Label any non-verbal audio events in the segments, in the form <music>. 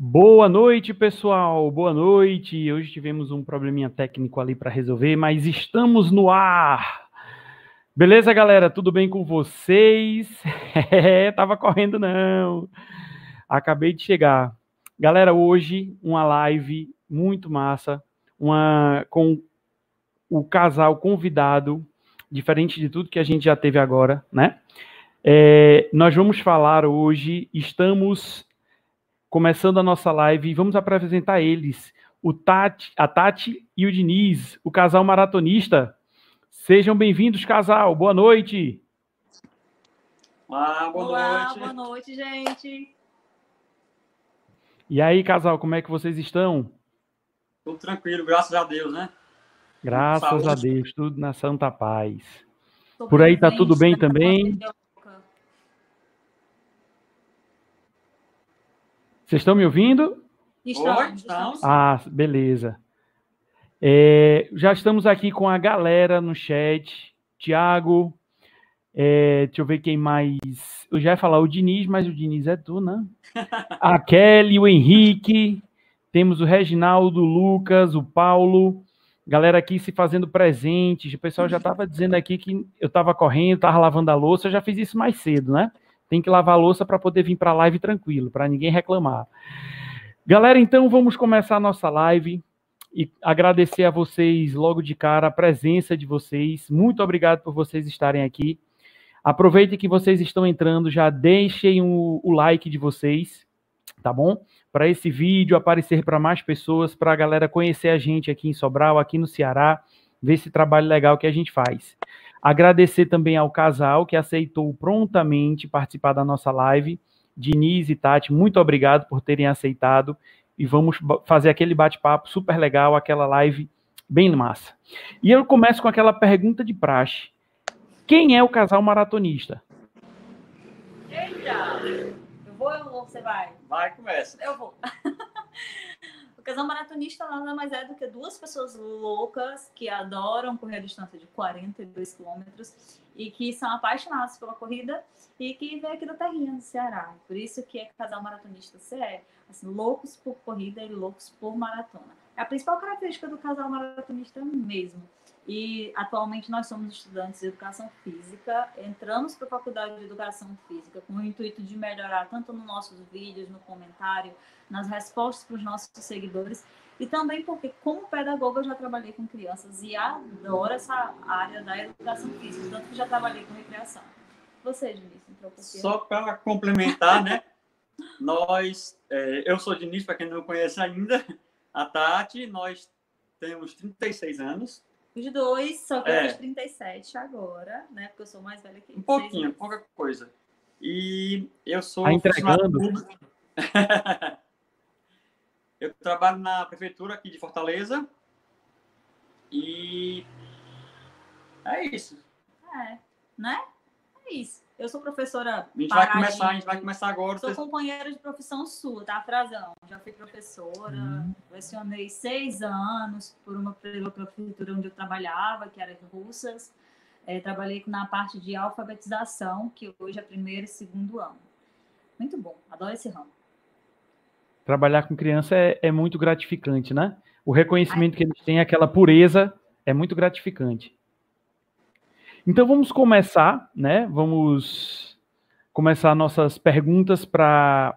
Boa noite, pessoal. Boa noite. Hoje tivemos um probleminha técnico ali para resolver, mas estamos no ar. Beleza, galera? Tudo bem com vocês? <laughs> É, tava correndo não. Acabei de chegar. Galera, hoje uma live muito massa, uma com o casal convidado, diferente de tudo que a gente já teve agora, né? É, nós vamos falar hoje, estamos começando a nossa live e vamos apresentar eles, o Tati, a Tati e o Diniz, o casal maratonista. Sejam bem-vindos, casal. Boa noite. Olá, boa Olá, noite. boa noite, gente. E aí, casal, como é que vocês estão? Tudo tranquilo, graças a Deus, né? Graças Saúde. a Deus, tudo na santa paz. Tô Por aí tá tudo bem também? pandemia. Vocês estão me ouvindo? Estamos. Ah, beleza. É, já estamos aqui com a galera no chat. Tiago, é, deixa eu ver quem mais. Eu já ia falar o Diniz, mas o Diniz é tu, né? <laughs> A Kelly, o Henrique. Temos o Reginaldo, o Lucas, o Paulo. Galera aqui se fazendo presentes. O pessoal já estava dizendo aqui que eu estava correndo, estava lavando a louça. Eu já fiz isso mais cedo, né? Tem que lavar louça para poder vir para a live tranquilo, para ninguém reclamar. Galera, então vamos começar a nossa live e agradecer a vocês logo de cara a presença de vocês. Muito obrigado por vocês estarem aqui. Aproveitem que vocês estão entrando, já deixem o, o like de vocês, tá bom? Para esse vídeo aparecer para mais pessoas, para a galera conhecer a gente aqui em Sobral, aqui no Ceará, ver esse trabalho legal que a gente faz. Agradecer também ao casal que aceitou prontamente participar da nossa live. Diniz e Tati, muito obrigado por terem aceitado e vamos fazer aquele bate-papo super legal, aquela live bem massa. E eu começo com aquela pergunta de praxe. Quem é o casal maratonista? Eita! Eu vou ou você vai? Vai, começa. Eu vou. <laughs> casal maratonista nada mais é do que duas pessoas loucas que adoram correr a distância de 42 quilômetros e que são apaixonadas pela corrida e que vem aqui da terrinha do Ceará. Por isso que é casal maratonista você é. Assim, loucos por corrida e loucos por maratona. É a principal característica do casal maratonista mesmo. E atualmente nós somos estudantes de educação física, entramos para a faculdade de educação física com o intuito de melhorar tanto nos nossos vídeos, no comentário, nas respostas para os nossos seguidores, e também porque, como pedagoga, eu já trabalhei com crianças e adoro essa área da educação física, tanto que já trabalhei com recreação. Você, Diniz, entrou por? Só para complementar, né? Nós, é, eu sou Diniz, para quem não conhece ainda, a Tati, nós temos 36 anos, Os dois, só que eu É. fiz 37 agora, né? Porque eu sou mais velha que um pouquinho, pouca coisa. E eu sou Tá entregando. <laughs> eu trabalho na prefeitura aqui de Fortaleza e é isso. É, né? É isso. Eu sou professora. A gente vai começar, a gente vai começar agora. Sou companheira de profissão sua, tá, Frazão? Já fui professora, Uhum. lecionei seis anos por uma pela prefeitura onde eu trabalhava, que era em Russas. É, trabalhei na parte de alfabetização, que hoje é primeiro e segundo ano. Muito bom, adoro esse ramo. Trabalhar com criança é, é muito gratificante, né? O reconhecimento que eles têm, aquela pureza, é muito gratificante. Então vamos começar, né? Vamos começar nossas perguntas para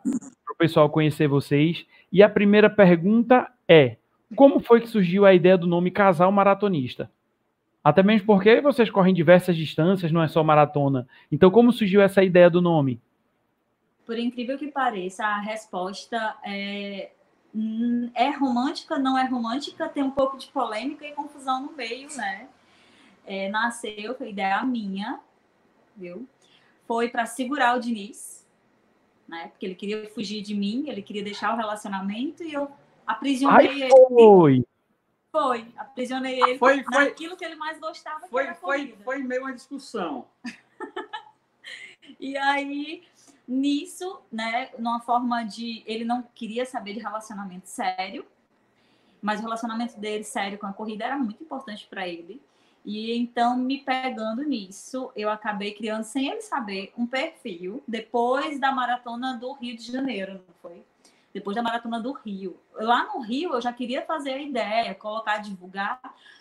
o pessoal conhecer vocês. E a primeira pergunta é: como foi que surgiu a ideia do nome Casal Maratonista? Até mesmo porque vocês correm diversas distâncias, não é só maratona. Então, como surgiu essa ideia do nome? Por incrível que pareça, a resposta é, hum, é romântica, não é romântica, tem um pouco de polêmica e confusão no meio, né? É, nasceu, foi ideia minha, viu? Foi para segurar o Diniz, né? Porque ele queria fugir de mim, ele queria deixar o relacionamento e eu aprisionei Ai, ele. foi! Foi, aprisionei ele Foi, foi, naquilo que ele mais gostava, que foi, era a foi, foi meio uma discussão. <laughs> E aí, nisso, né, numa forma de. Ele não queria saber de relacionamento sério, mas o relacionamento dele sério com a corrida era muito importante para ele. E então, me pegando nisso, eu acabei criando, sem ele saber, um perfil depois da maratona do Rio de Janeiro, não foi? depois da maratona do Rio. Lá no Rio eu já queria fazer a ideia, colocar, divulgar,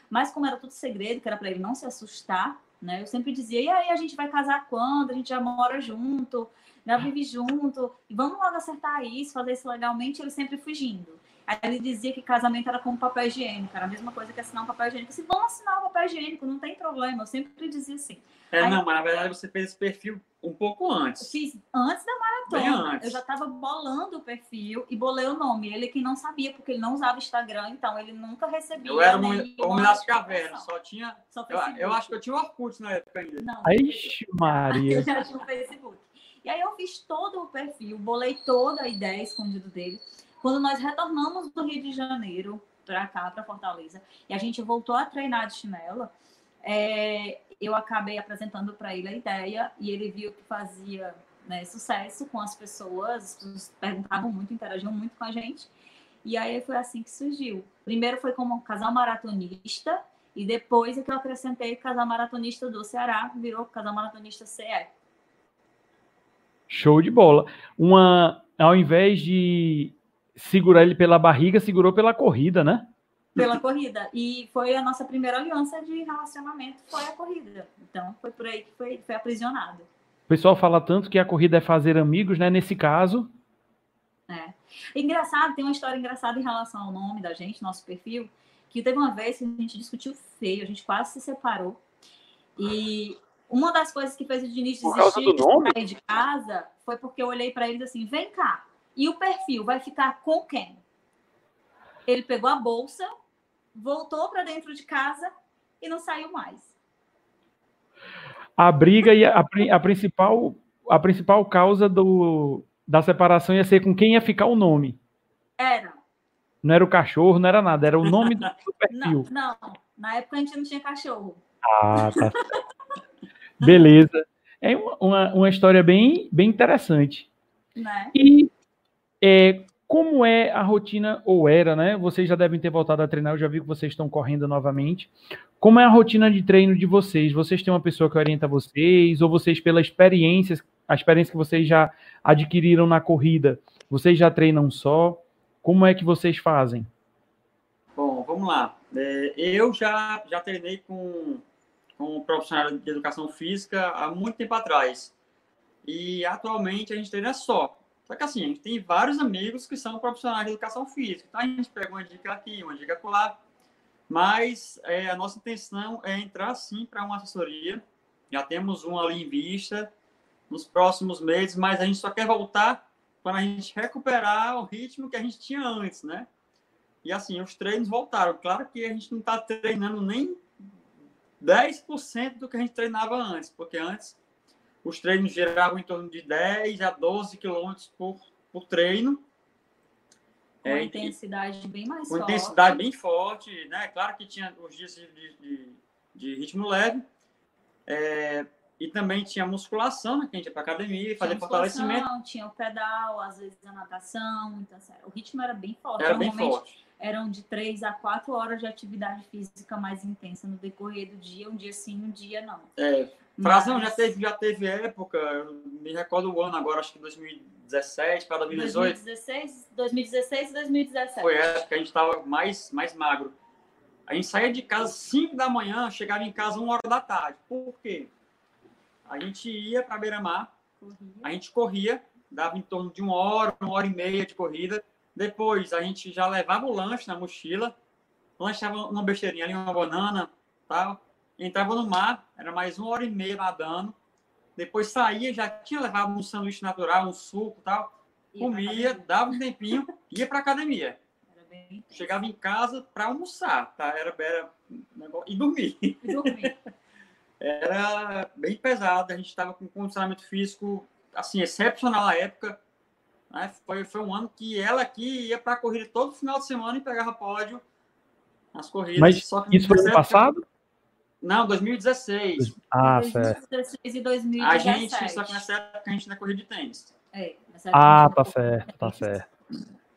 mas como era tudo segredo, que era para ele não se assustar, né? Eu sempre dizia: "E aí a gente vai casar quando? A gente já mora junto, já vive junto, vamos logo acertar isso, fazer isso legalmente". Ele sempre fugindo. Aí ele dizia que casamento era como papel higiênico, era a mesma coisa que assinar um papel higiênico. Se vão assinar o papel higiênico, não tem problema. Eu sempre dizia assim. É, Aí, não, mas na verdade você fez esse perfil um pouco antes. Fiz antes da maratona. Antes. Eu já estava bolando o perfil e bolei o nome. Ele que não sabia, porque ele não usava Instagram, então ele nunca recebia. Eu era um homem das cavernas, só tinha. Só eu, eu, acho que eu tinha o Orkut na época ainda. Não. Ixi, Maria. <laughs> Eu já tinha o Facebook. E aí eu fiz todo o perfil, bolei toda a ideia escondida dele. Quando nós retornamos do Rio de Janeiro para cá, para Fortaleza, e a gente voltou a treinar de chinela, é, eu acabei apresentando para ele a ideia e ele viu que fazia né, sucesso com as pessoas, as pessoas perguntavam muito, interagiam muito com a gente. E aí foi assim que surgiu. Primeiro foi como casal maratonista, e depois é que eu acrescentei casal maratonista do Ceará, virou casal maratonista CE. Show de bola. Uma, ao invés de segurar ele pela barriga, segurou pela corrida, né? Pela corrida. E foi a nossa primeira aliança de relacionamento, foi a corrida. Então, foi por aí que foi, foi aprisionado. O pessoal fala tanto que a corrida é fazer amigos, né? Nesse caso. É. Engraçado, tem uma história engraçada em relação ao nome da gente, nosso perfil, que teve uma vez que a gente discutiu feio, a gente quase se separou. E uma das coisas que fez o Diniz desistir de sair de casa foi porque eu olhei para ele assim: vem cá, e o perfil vai ficar com quem? Ele pegou a bolsa, voltou para dentro de casa e não saiu mais. A briga e a, a, principal a principal causa do, da separação ia ser com quem ia ficar o nome. Era. Não era o cachorro, não era nada, era o nome do <laughs> perfil. Não, não, na época a gente não tinha cachorro. Ah, tá. <laughs> Beleza. É uma, uma história bem, bem interessante. Né? E é, como é a rotina, ou era, né? Vocês já devem ter voltado a treinar, eu já vi que vocês estão correndo novamente. Como é a rotina de treino de vocês? Vocês têm uma pessoa que orienta vocês, ou vocês, pela experiência, a experiência que vocês já adquiriram na corrida, vocês já treinam só? Como é que vocês fazem? Bom, vamos lá. É, eu já, já treinei com, com um profissional de educação física há muito tempo atrás. E atualmente a gente treina só. Só que assim, a gente tem vários amigos que são profissionais de educação física. Então a gente pega uma dica aqui, uma dica lá. Mas é, a nossa intenção é entrar sim para uma assessoria. Já temos um ali em vista nos próximos meses, mas a gente só quer voltar para a gente recuperar o ritmo que a gente tinha antes, né? E assim, os treinos voltaram. Claro que a gente não está treinando nem 10% do que a gente treinava antes, porque antes os treinos geravam em torno de 10 a 12 quilômetros por, por treino. Com é, intensidade bem mais forte. Com intensidade bem forte, né? Claro que tinha os dias de, de, de ritmo leve. É, e também tinha musculação, né? Que a gente ia para academia, fazer fortalecimento. Tinha o pedal, às vezes a natação. Então, assim, o ritmo era bem forte. Era bem forte. Eram de 3 a 4 horas de atividade física mais intensa no decorrer do dia, um dia sim, um dia não. É, Frazão Mas... já teve, já teve época, eu me recordo o ano agora, acho que 2017 para 2018. 2016, 2016 e 2017. Foi época que a gente estava mais, mais magro. A gente saía de casa 5 da manhã, chegava em casa 1 hora da tarde. Por quê? A gente ia para Beira-Mar, a gente corria, dava em torno de uma hora, uma hora e meia de corrida. Depois a gente já levava o lanche na mochila, lanchava uma besteirinha ali, uma banana, tal entrava no mar, era mais uma hora e meia nadando. Depois saía, já tinha levado um sanduíche natural, um suco tal. comia, dava um tempinho, ia para academia. Chegava em casa para almoçar, tá? Era, era e dormir. E dormir. <laughs> era bem pesado, a gente estava com um condicionamento físico assim excepcional na época. Né? Foi, foi um ano que ela aqui ia para a corrida todo final de semana e pegava pódio nas corridas. Mas isso foi no passado? Não, 2016. Ah, 2016 certo. e 2017. A gente, só que nessa época a gente não é corrida de tênis. É, ah, tá certo, tá certo.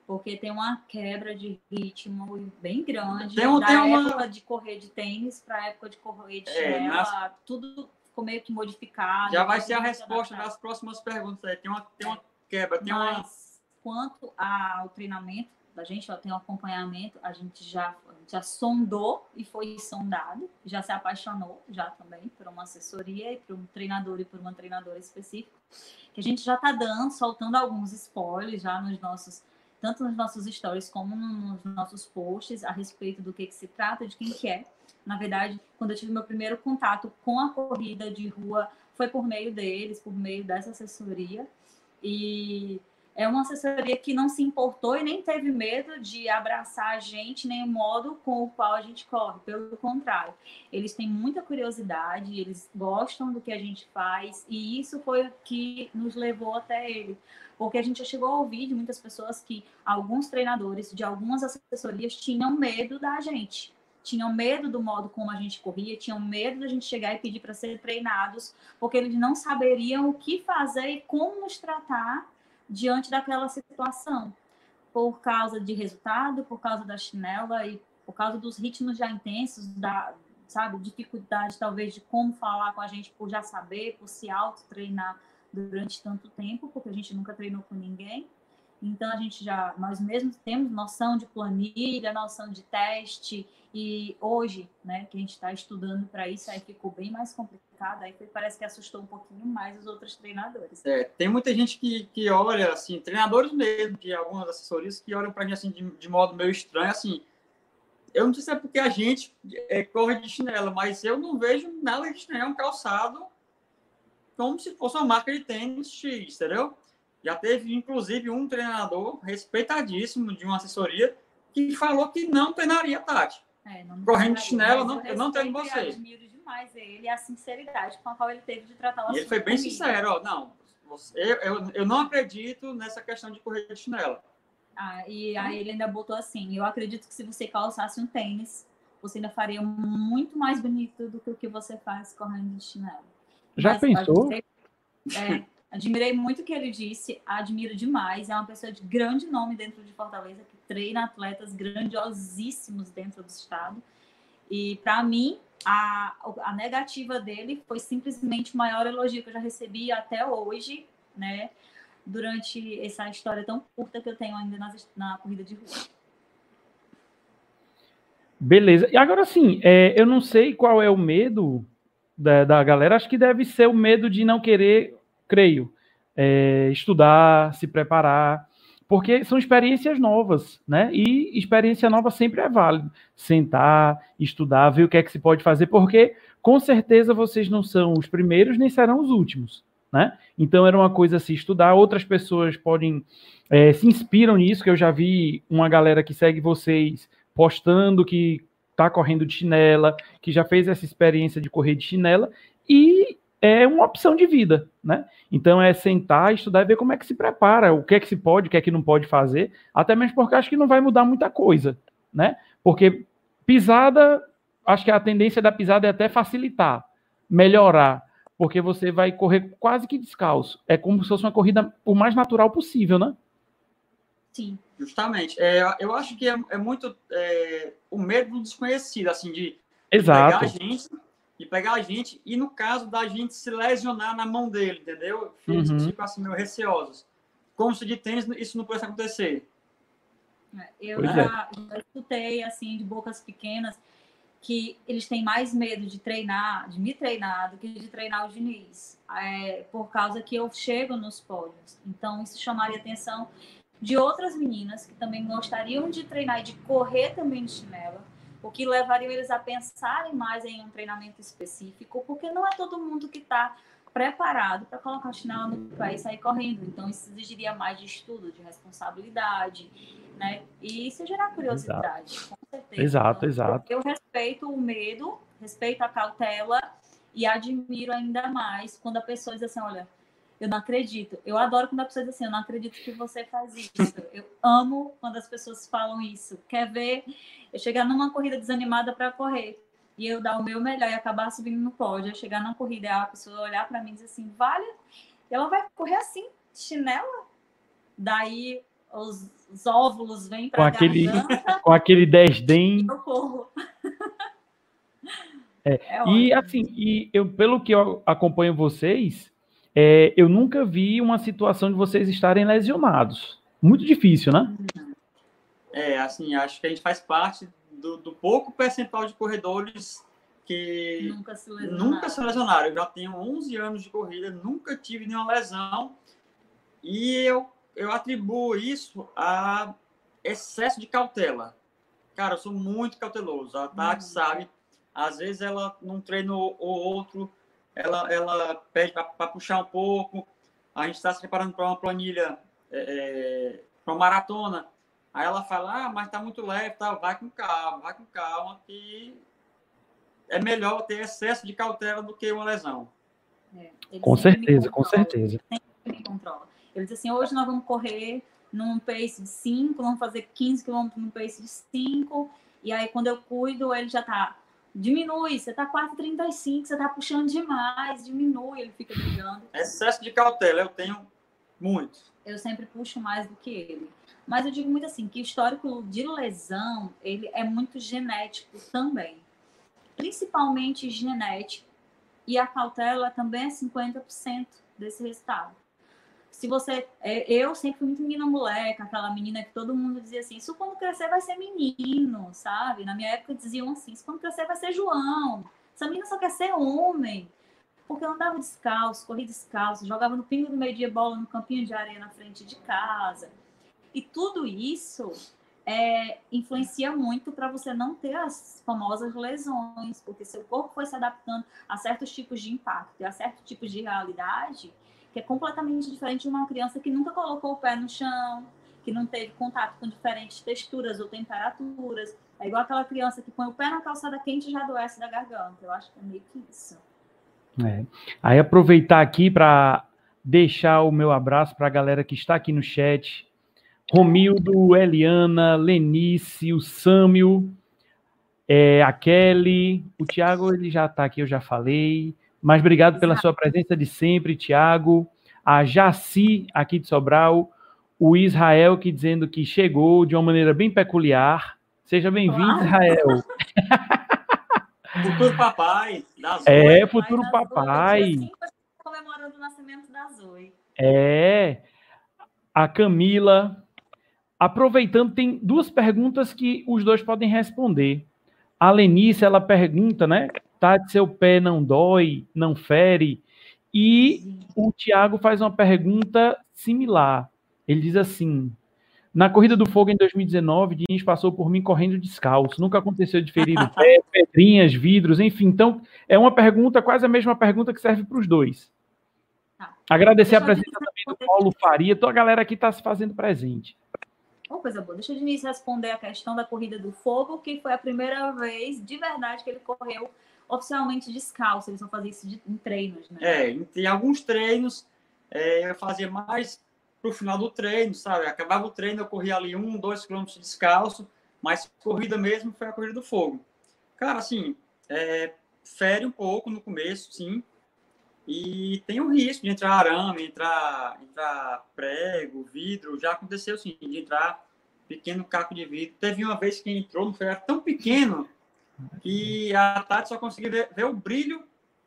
Porque tem uma quebra de ritmo bem grande. Tem, da tem época uma... de correr de tênis para a época de correr de é, nas... tudo ficou meio que modificado. Já vai ser a resposta das próximas perguntas. Tem uma, tem uma quebra, tem Mas uma quanto ao treinamento da gente, ó, tem um acompanhamento, a gente já, já sondou e foi sondado, já se apaixonou já também por uma assessoria e por um treinador e por uma treinadora específica, que a gente já está dando, soltando alguns spoilers já nos nossos, tanto nos nossos stories como nos nossos posts a respeito do que, que se trata, de quem que é. Na verdade, quando eu tive meu primeiro contato com a corrida de rua, foi por meio deles, por meio dessa assessoria. E é uma assessoria que não se importou e nem teve medo de abraçar a gente, nem o modo com o qual a gente corre. Pelo contrário, eles têm muita curiosidade, eles gostam do que a gente faz e isso foi o que nos levou até ele. Porque a gente já chegou a ouvir de muitas pessoas que alguns treinadores de algumas assessorias tinham medo da gente. Tinham medo do modo como a gente corria, tinham medo da gente chegar e pedir para ser treinados, porque eles não saberiam o que fazer e como nos tratar diante daquela situação, por causa de resultado, por causa da chinela e por causa dos ritmos já intensos, da, sabe, dificuldade talvez de como falar com a gente por já saber, por se auto-treinar durante tanto tempo, porque a gente nunca treinou com ninguém. Então a gente já, nós mesmos temos noção de planilha, noção de teste e hoje, né, que a gente está estudando para isso, aí ficou bem mais complicado, aí parece que assustou um pouquinho mais os outros treinadores. É, tem muita gente que, que olha, assim, treinadores mesmo, que algumas assessorias que olham para mim assim de, de, modo meio estranho, assim. Eu não sei se é porque a gente é, corre de chinela, mas eu não vejo nada de chinelo, é um calçado como se fosse uma marca de tênis X, entendeu? Já teve, inclusive, um treinador respeitadíssimo de uma assessoria que falou que não treinaria Tati. É, Correndo de chinelo, não, eu não treino você. Eu admiro demais ele e a sinceridade com a qual ele teve de tratar o E ele foi bem comigo. sincero, ó, não, você, eu, eu, eu não acredito nessa questão de correr de chinelo. Ah, e aí ele ainda botou assim, eu acredito que se você calçasse um tênis, você ainda faria muito mais bonito do que o que você faz correndo de chinelo. Já Mas, pensou? É, Admirei muito o que ele disse, admiro demais. É uma pessoa de grande nome dentro de Fortaleza, que treina atletas grandiosíssimos dentro do estado. E, para mim, a, a negativa dele foi simplesmente o maior elogio que eu já recebi até hoje, né? Durante essa história tão curta que eu tenho ainda na, na corrida de rua. Beleza. E agora sim, é, eu não sei qual é o medo da, da galera. Acho que deve ser o medo de não querer creio, é, estudar, se preparar, porque são experiências novas, né? E experiência nova sempre é válida. Sentar, estudar, ver o que é que se pode fazer, porque com certeza vocês não são os primeiros nem serão os últimos, né? Então era uma coisa assim, estudar, outras pessoas podem é, se inspiram nisso, que eu já vi uma galera que segue vocês postando que está correndo de chinela, que já fez essa experiência de correr de chinela, e é uma opção de vida, né? Então é sentar, estudar e ver como é que se prepara, o que é que se pode, o que é que não pode fazer, até mesmo porque acho que não vai mudar muita coisa, né? Porque pisada, acho que a tendência da pisada é até facilitar, melhorar, porque você vai correr quase que descalço. É como se fosse uma corrida o mais natural possível, né? Sim. Justamente. É, eu acho que é, é muito é, o medo do desconhecido, assim, de, Exato. pegar a gente e pegar a gente, e no caso da gente se lesionar na mão dele, entendeu? Eles uhum. ficam assim meio receosos. Como se de tênis isso não pudesse acontecer. É, eu já, é. já, escutei, assim, de bocas pequenas, que eles têm mais medo de treinar, de me treinar, do que de treinar o Diniz. É, por causa que eu chego nos pódios. Então, isso chamaria atenção de outras meninas que também gostariam de treinar e de correr também de chinela o que levaria eles a pensarem mais em um treinamento específico, porque não é todo mundo que está preparado para colocar a chinela no pé e sair correndo. Então, isso exigiria mais de estudo, de responsabilidade, né? E isso gerar curiosidade, exato. com certeza. Exato, então, exato. Eu respeito o medo, respeito a cautela e admiro ainda mais quando a pessoa diz assim, olha, eu não acredito. Eu adoro quando a pessoa diz assim, eu não acredito que você faz isso. Eu amo quando as pessoas falam isso. Quer ver eu chegar numa corrida desanimada para correr e eu dar o meu melhor e acabar subindo no pódio, eu chegar na corrida e a pessoa olhar para mim e dizer assim, vale, ela vai correr assim, chinela? Daí os, os óvulos vêm para com aquele <laughs> com aquele desdém. Eu corro. <laughs> É, é e assim, e eu, pelo que eu acompanho vocês, é, eu nunca vi uma situação de vocês estarem lesionados, muito difícil, né? É, assim, acho que a gente faz parte do, do pouco percentual de corredores que Nunca se lesionaram. nunca se lesionaram. Eu já tenho 11 anos de corrida, nunca tive nenhuma lesão. E eu, eu atribuo isso a excesso de cautela. Cara, eu sou muito cauteloso. A Tati Uhum. sabe. Às vezes ela, num treino ou outro, ela, ela pede para puxar um pouco. A gente está se preparando para uma planilha, para uma maratona. Aí ela fala, ah, mas tá muito leve, tá? vai com calma, vai com calma, que é melhor ter excesso de cautela do que uma lesão. É, ele Com sempre certeza, com certeza. Ele me controla. Ele diz assim, hoje nós vamos correr num pace de 5, vamos fazer 15 km num pace de 5, e aí quando eu cuido, ele já tá, diminui, você tá 4,35, você tá puxando demais, diminui, ele fica brigando. Excesso de cautela, eu tenho muito. eu sempre puxo mais do que ele. Mas eu digo muito assim, que o histórico de lesão, ele é muito genético também. Principalmente genético. E a cautela também é 50% desse resultado. Se você... é, Eu sempre fui muito menina moleca, aquela menina que todo mundo dizia assim, isso quando crescer vai ser menino, sabe? Na minha época diziam assim, isso quando crescer vai ser João. Essa menina só quer ser homem porque eu andava descalço, corria descalço, jogava no pingo do meio-dia bola no campinho de areia na frente de casa. E tudo isso é, influencia muito para você não ter as famosas lesões, porque seu corpo foi se adaptando a certos tipos de impacto e a certos tipos de realidade que é completamente diferente de uma criança que nunca colocou o pé no chão, que não teve contato com diferentes texturas ou temperaturas. É igual aquela criança que põe o pé na calçada quente e já adoece da garganta. Eu acho que é meio que isso. É. Aí aproveitar aqui para deixar o meu abraço para a galera que está aqui no chat. Romildo, Eliana, Lenice, o Sâmio, é, a Kelly, o Tiago, ele já está aqui, eu já falei. Mas obrigado pela sua presença de sempre, Tiago. A Jaci, aqui de Sobral. O Israel, que dizendo que chegou de uma maneira bem peculiar. Seja bem-vindo, Claro. Israel. Futuro papai, das É, oito. futuro papai. tô comemorando o nascimento da Zoe. É, a Camila. Aproveitando, tem duas perguntas que os dois podem responder. A Lenice, ela pergunta, né? Tá, seu pé não dói, não fere? E o Tiago faz uma pergunta similar. Ele diz assim: na Corrida do Fogo em 2019, Diniz passou por mim correndo descalço. Nunca aconteceu de ferir o pé, <laughs> pedrinhas, vidros, enfim. Então, é uma pergunta, quase a mesma pergunta que serve para os dois. Tá. Agradecer a Deixa eu presença também do. Paulo Faria, toda a galera aqui está se fazendo presente. Uma coisa boa, deixa o Diniz responder a questão da corrida do fogo, que foi a primeira vez de verdade que ele correu oficialmente descalço. Eles vão fazer isso de- em treinos, né? É, em- tem alguns treinos, é, eu fazia mais pro final do treino, sabe? Acabava o treino, eu corria ali um, dois quilômetros descalço, mas corrida mesmo foi a corrida do fogo. Cara, assim, é, fere um pouco no começo, sim, e tem o risco de entrar arame, entrar, entrar prego, vidro, já aconteceu sim, de entrar pequeno caco de vidro. Teve uma vez que entrou, não foi tão pequeno que a Tati só conseguiu ver, ver o brilho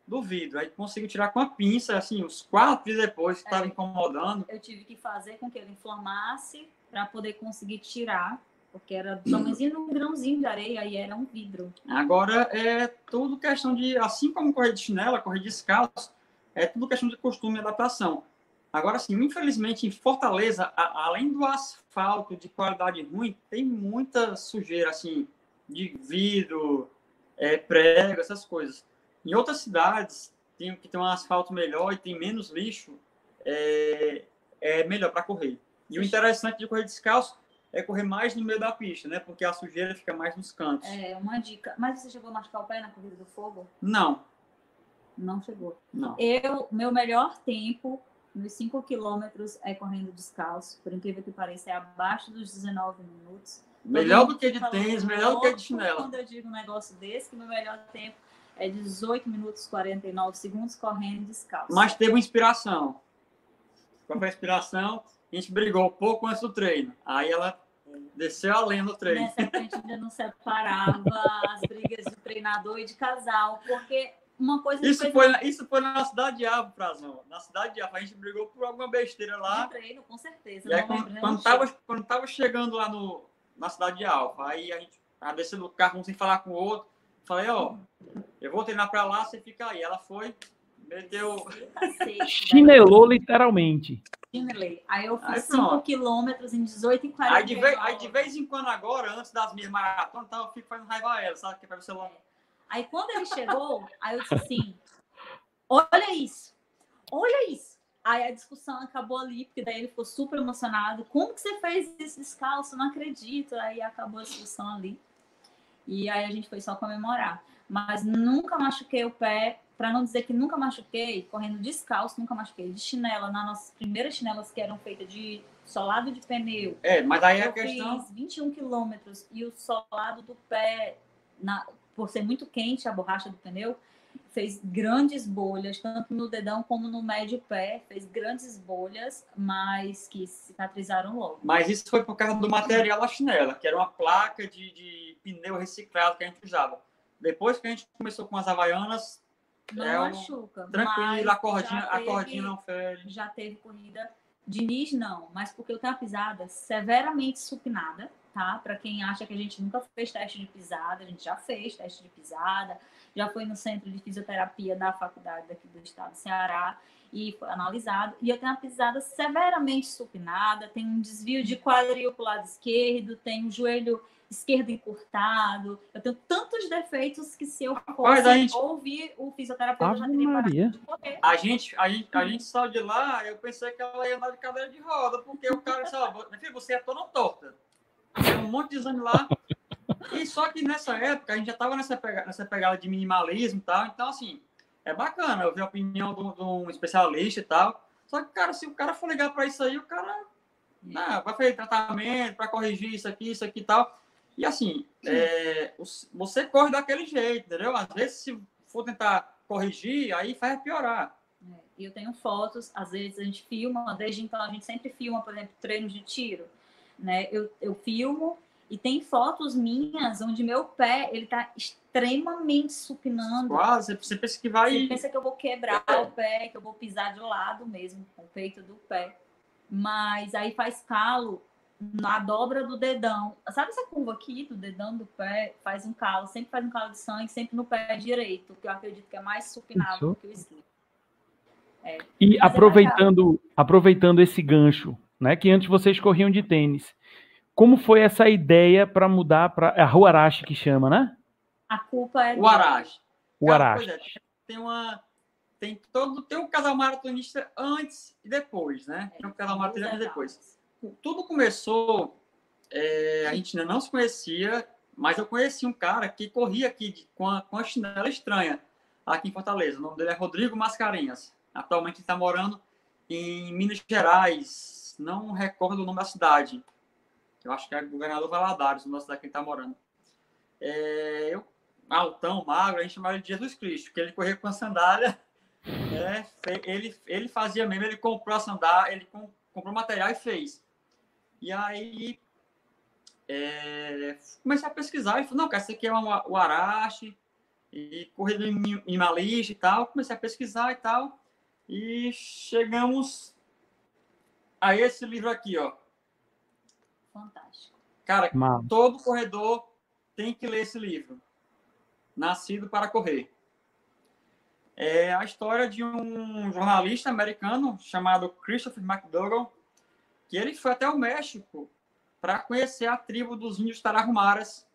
do vidro. Aí conseguiu tirar com a pinça, assim, uns quatro dias depois, que estava É. incomodando. Eu tive que fazer com que ele inflamasse para poder conseguir tirar, porque era tamanhozinho um grãozinho de areia e era um vidro. Agora é tudo questão de, assim como correr de chinela, correr descalço, é tudo questão de costume e adaptação. Agora, sim, infelizmente, em Fortaleza, a- além do asfalto de qualidade ruim, tem muita sujeira, assim, de vidro, é, prego, essas coisas. Em outras cidades, tem, que tem um asfalto melhor e tem menos lixo, é, é melhor para correr. E o interessante de correr descalço é correr mais no meio da pista, né? Porque a sujeira fica mais nos cantos. É uma dica. Mas você chegou a machucar o pé na corrida do fogo? Não, Não chegou. não. Eu, meu melhor tempo nos 5 quilômetros é correndo descalço. Por incrível que pareça, é abaixo dos 19 minutos. Melhor do que de tênis, melhor do que de louco chinela. Quando eu digo um negócio desse, que meu melhor tempo é 18 minutos e 49 segundos correndo descalço. Mas teve uma inspiração. Qual foi a inspiração? A gente brigou um pouco antes do treino. Aí ela desceu além do treino. Nessa época a gente ainda não separava as brigas de treinador e de casal, porque uma coisa Isso foi, na- isso foi na cidade de Árvore, Frazão. Na cidade de Árvore. A gente brigou por alguma besteira lá. de treino, com certeza. E aí, quando, quando, tava, quando tava chegando lá no, na cidade de Alfa, aí a gente tava descendo do carro, um sem falar com o outro. Falei, ó, eu vou treinar pra lá, você fica aí. Ela foi, meteu. Chinelou literalmente. chinelei. Aí eu fiz 5 pronto. quilômetros em 18 e 40 Aí de, vez, aí de vez em quando agora, antes das minhas maratonas, então, eu fico fazendo raiva a ela, sabe? Que é pra você. Aí quando ele chegou, aí eu disse assim: olha isso, olha isso. Aí a discussão acabou ali, porque daí ele ficou super emocionado. Como que você fez isso descalço? Não acredito. Aí acabou a discussão ali. E aí a gente foi só comemorar. Mas nunca machuquei o pé, para não dizer que nunca machuquei, correndo descalço, nunca machuquei. De chinela, nas nossas primeiras chinelas que eram feitas de solado de pneu, É, mas aí a eu questão. fiz 21 quilômetros e o solado do pé, na- por ser muito quente a borracha do pneu, fez grandes bolhas, tanto no dedão como no médio pé, fez grandes bolhas, mas que cicatrizaram logo. Mas isso foi por causa do material da chinela, que era uma placa de, de pneu reciclado que a gente usava. Depois que a gente começou com as havaianas, Não É um- machuca. tranquilo, a cordinha, já a teve- cordinha não fere. Já teve corrida. Diniz não, mas porque eu tenho a pisada severamente supinada, tá? Para quem acha que a gente nunca fez teste de pisada, a gente já fez teste de pisada, já foi no centro de fisioterapia da faculdade daqui do estado do Ceará e foi analisado. E eu tenho a pisada severamente supinada, tem um desvio de quadril para o lado esquerdo, tem um joelho esquerdo encurtado. Eu tenho tantos defeitos que se eu fosse a gente- ouvir o fisioterapeuta, eu já Ave teria parado Maria. de correr. A gente, a, gente, a gente saiu de lá, eu pensei que ela ia andar de cadeira de roda, porque o cara disse, meu filho, você é toda torta. Tem um monte de exame lá. E só que nessa época, a gente já estava nessa, pega- nessa pegada de minimalismo e tal, então assim, é bacana, eu vi a opinião de um- especialista e tal. Só que, cara, se o cara for ligar para isso aí, o cara não, vai fazer tratamento para corrigir isso aqui, isso aqui e tal. E assim, é, você corre daquele jeito, entendeu? Às vezes, se for tentar corrigir, aí faz piorar. É, E eu tenho fotos, às vezes a gente filma, desde então a gente sempre filma, por exemplo, treinos de tiro, né? Eu, eu filmo e tem fotos minhas onde meu pé, ele tá extremamente supinando. Quase, você pensa que Você vai. pensa que eu vou quebrar o pé, que eu vou pisar de lado mesmo, com o peito do pé. Mas aí faz calo na dobra do dedão. Sabe essa curva aqui do dedão do pé? Faz um calo, sempre faz um calo de sangue, sempre no pé direito, que eu acredito que é mais supinado Isso. do que o esquerdo. E Mas é aproveitando, aproveitando esse gancho, né? Que antes vocês corriam de tênis. Como foi essa ideia para mudar para a Rua Arashi que chama, né? A culpa é O Arache. O Arashi. é, tem uma. Tem todo. Tem um casal maratonista antes e depois, né? Tem um casal maratonista antes e depois. Tudo começou. é, a gente ainda não se conhecia, mas eu conheci um cara que corria aqui de- com, a, com a chinela estranha, aqui em Fortaleza. O nome dele é Rodrigo Mascarenhas. Atualmente ele está morando em Minas Gerais. Não recordo o nome da cidade. Eu acho que é governador Valadares, o nosso daqui está morando. É, eu altão, magro, a gente chamava ele de Jesus Cristo, porque ele corria com a sandália. né? Ele, ele fazia mesmo, ele comprou a sandália, ele com- comprou material e fez. E aí é, comecei a pesquisar e falei, não, cara, esse aqui é o Arashi, e corrida minimalista e tal. Comecei a pesquisar e tal. E chegamos a esse livro aqui, ó. Fantástico. Cara, Mal. todo corredor tem que ler esse livro. Nascido para correr. É a história de um jornalista americano chamado Christopher McDougall, que ele foi até o México para conhecer a tribo dos índios Tarahumaras,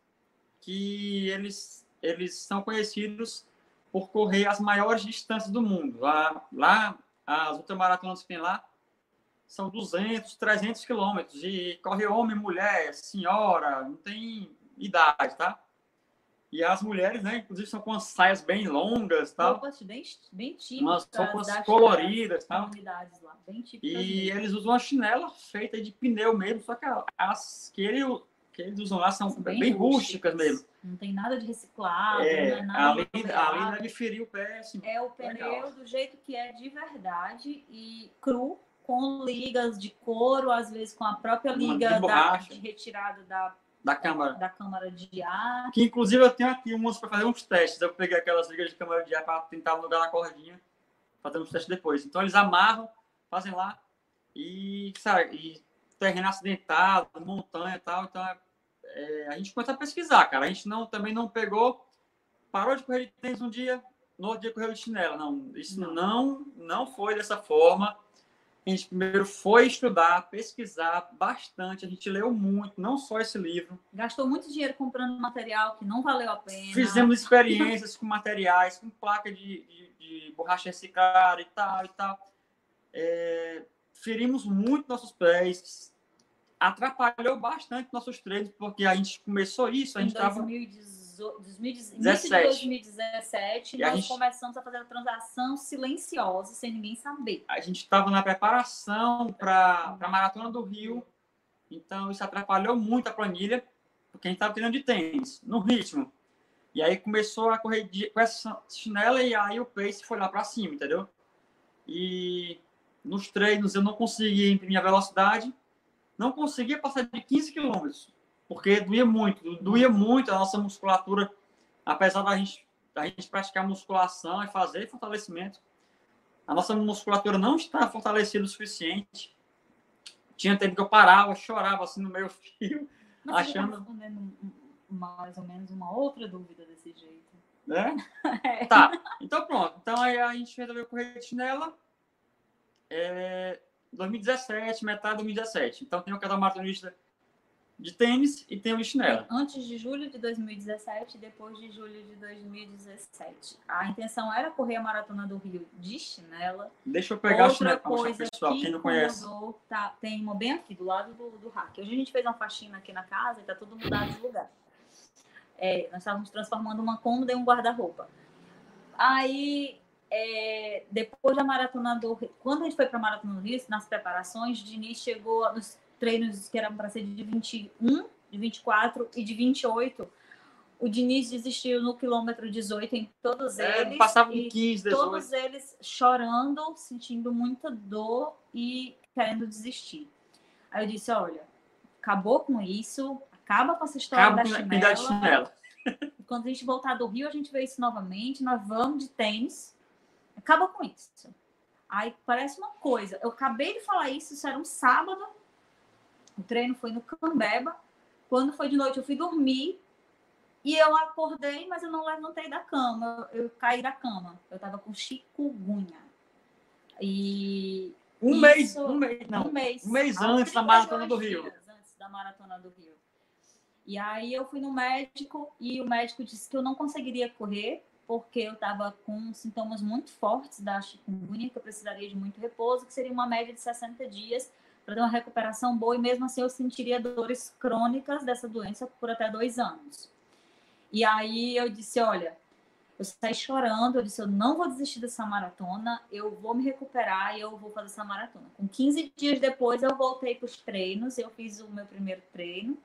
que eles, eles são conhecidos por correr as maiores distâncias do mundo. Lá, lá as ultramaratonas que tem lá são 200, 300 quilômetros. E corre homem, mulher, senhora, não tem idade, tá? E as mulheres, né, inclusive, são com as saias bem longas, tal. Roupas bem, bem Umas típicas roupas das coloridas, comunidades lá, bem típicas E mesmo. eles usam uma chinela feita de pneu mesmo, só que as que, ele, que eles usam lá são, São bem, rústicas mesmo. Não tem nada de reciclado, não É, é nada ali deve ferir o pé, assim. É o pneu Legal. do jeito que é de verdade e cru, com ligas de couro, às vezes com a própria liga de da, borracha. retirada da, Da câmara. Da câmara de ar. Que inclusive eu tenho aqui umas para fazer uns testes. Eu peguei aquelas ligas de câmara de ar para tentar lugar na cordinha, fazer uns testes depois. Então eles amarram, fazem lá e, sabe, e terreno acidentado, montanha e tal. Então é, é, a gente começa a pesquisar, cara. A gente não, também não pegou, parou de correr de tênis um dia, no outro dia correu de chinela. Não, isso não, não foi dessa forma a gente primeiro foi estudar, pesquisar bastante. A gente leu muito, não só esse livro. Gastou muito dinheiro comprando material que não valeu a pena. Fizemos experiências com materiais, com placa de, de, de borracha reciclada e tal e tal. É, ferimos muito nossos pés. Atrapalhou bastante nossos treinos, porque a gente começou isso, a gente estava. 2017, 2017 nós gente, começamos a fazer a transação silenciosa, sem ninguém saber. A gente estava na preparação para a Maratona do Rio, então isso atrapalhou muito a planilha, porque a gente estava treinando de tênis, no ritmo. E aí começou a correr de, com essa chinela e aí o pace foi lá para cima, entendeu? E nos treinos eu não conseguia imprimir a velocidade, não conseguia passar de 15 quilômetros porque doía muito, doía muito a nossa musculatura, apesar da gente, da gente praticar musculação e fazer fortalecimento, a nossa musculatura não estava fortalecida o suficiente. Tinha tempo que eu parava, chorava assim no meio fio, Mas achando. Tá respondendo mais ou menos uma outra dúvida desse jeito. Né? <laughs> é. Tá, então pronto. Então aí a gente resolveu correr de chinela. É, 2017, metade de 2017. Então tem o cada maratonista de tênis e tem o chinelo. Antes de julho de 2017 e depois de julho de 2017. A intenção era correr a maratona do Rio de chinela. Deixa eu pegar Outra a chinela coisa pessoal, que quem não conhece. Tá, tem uma bem aqui, do lado do, do rack. Hoje a gente fez uma faxina aqui na casa e tá tudo mudado de lugar. É, nós estávamos transformando uma cômoda em um guarda-roupa. Aí, é, depois da maratona do Rio, quando a gente foi para a maratona do Rio, nas preparações, Diniz chegou nos treinos que eram para ser de 21, de 24 e de 28, o Diniz desistiu no quilômetro 18 em todos é, eles. Passava de 15, 18. Todos eles chorando, sentindo muita dor e querendo desistir. Aí eu disse: olha, acabou com isso, acaba com essa história acaba da chinela. chinela. Quando a gente voltar do Rio, a gente vê isso novamente. Nós vamos de tênis. Acaba com isso. Aí parece uma coisa. Eu acabei de falar isso, isso era um sábado. O treino foi no Cambeba. Quando foi de noite, eu fui dormir e eu acordei, mas eu não levantei da cama. Eu, caí da cama. Eu tava com chikungunya. E. Um isso, mês, um mês, não. Um mês, um mês antes da Maratona do Rio. Antes da Maratona do Rio. E aí eu fui no médico e o médico disse que eu não conseguiria correr porque eu estava com sintomas muito fortes da chikungunya, que eu precisaria de muito repouso, que seria uma média de 60 dias para ter uma recuperação boa, e mesmo assim eu sentiria dores crônicas dessa doença por até dois anos. E aí eu disse: olha, eu saí chorando, eu disse: eu não vou desistir dessa maratona, eu vou me recuperar e eu vou fazer essa maratona. Com 15 dias depois, eu voltei para os treinos, eu fiz o meu primeiro treino.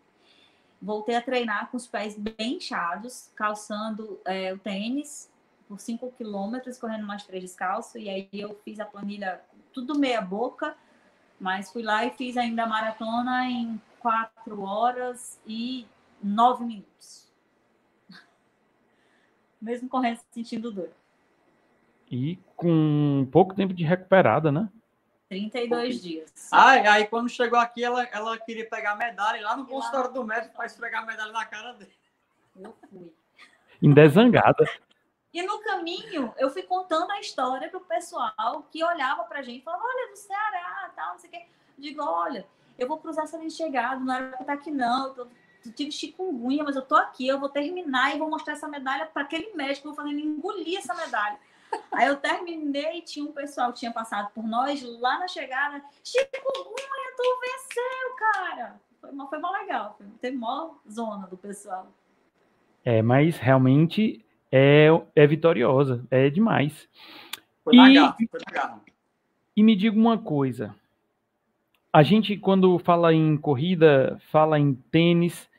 Voltei a treinar com os pés bem inchados, calçando é, o tênis por 5 quilômetros, correndo mais três descalço. E aí eu fiz a planilha tudo meia boca mas fui lá e fiz ainda a maratona em 4 horas e 9 minutos. <laughs> Mesmo correndo sentindo dor. E com pouco tempo de recuperada, né? 32 dias. Ai, aí quando chegou aqui, ela, ela queria pegar a medalha e lá no consultório do médico para esfregar a medalha na cara dele. Eu fui. Indesangada. E no caminho, eu fui contando a história para o pessoal que olhava para a gente e falava: olha, do Ceará, tal, não sei o quê. Digo: olha, eu vou cruzar essa linha de chegada, não era para estar aqui, não. Eu, tô, tive chikungunya, mas eu tô aqui, eu vou terminar e vou mostrar essa medalha para aquele médico, vou fazer ele engolir essa medalha. Aí eu terminei, tinha um pessoal que tinha passado por nós lá na chegada. Chikungunya, tu venceu, cara! Foi, foi mal legal, foi, teve maior zona do pessoal. É, mas realmente é, é vitoriosa, é demais. Foi e, garra, foi garra. e me diga uma coisa. A gente, quando fala em corrida, fala em tênis,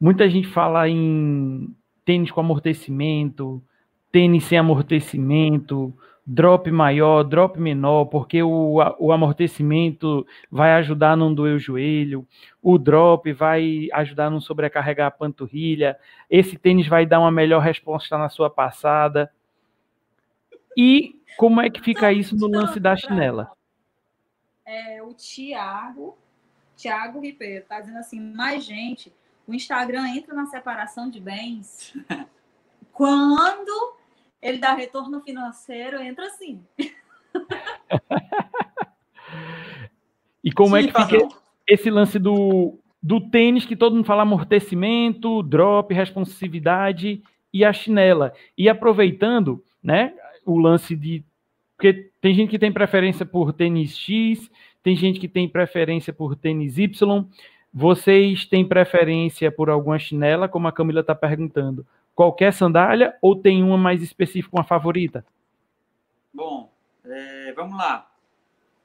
muita gente fala em tênis com amortecimento, tênis sem amortecimento, drop maior, drop menor, porque o, o amortecimento vai ajudar a não doer o joelho, o drop vai ajudar a não sobrecarregar a panturrilha, esse tênis vai dar uma melhor resposta na sua passada. E como é que fica isso no lance da chinela? É, o Tiago, Tiago Ribeiro, tá dizendo assim, mais gente, o Instagram entra na separação de bens <laughs> quando ele dá retorno financeiro, entra assim. <laughs> e como Sim, é que fica esse lance do, do tênis que todo mundo fala amortecimento, drop, responsividade e a chinela? E aproveitando, né, o lance de porque tem gente que tem preferência por tênis X, tem gente que tem preferência por tênis Y. Vocês têm preferência por alguma chinela, como a Camila está perguntando? Qualquer sandália ou tem uma mais específica, uma favorita? Bom, é, vamos lá.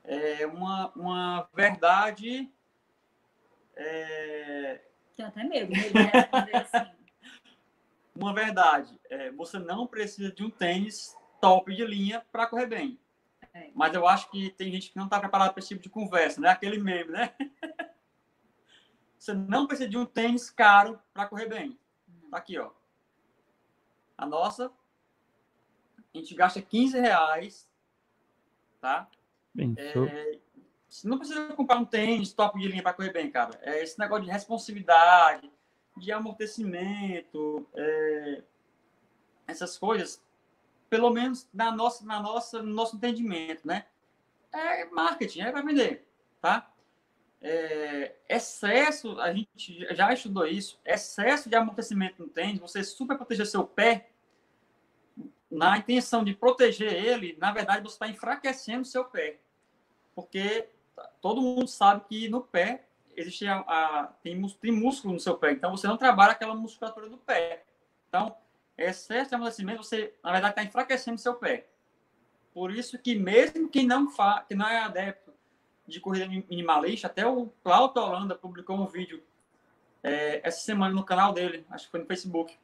É uma, uma verdade. É... Tenho até medo assim. <laughs> uma verdade. É, você não precisa de um tênis top de linha para correr bem. É. Mas eu acho que tem gente que não está preparada para esse tipo de conversa, né? Aquele meme, né? <laughs> você não precisa de um tênis caro para correr bem. Tá aqui, ó. A nossa, a gente gasta 15 reais, tá? Bem, é, não precisa comprar um tênis top de linha para correr bem, cara. É esse negócio de responsividade, de amortecimento, é, essas coisas, pelo menos na nossa, na nossa, no nosso entendimento, né? É marketing, é para vender, tá? É, excesso, a gente já estudou isso, excesso de amortecimento no tênis, você super proteger seu pé, na intenção de proteger ele, na verdade você está enfraquecendo seu pé. Porque todo mundo sabe que no pé existe a, a, tem, tem músculo no seu pé, então você não trabalha aquela musculatura do pé. Então, excesso de amortecimento, você, na verdade, está enfraquecendo seu pé. Por isso que mesmo quem não, fa, que não é adepto de corrida minimalista, até o Claudio Holanda publicou um vídeo é, essa semana no canal dele, acho que foi no Facebook,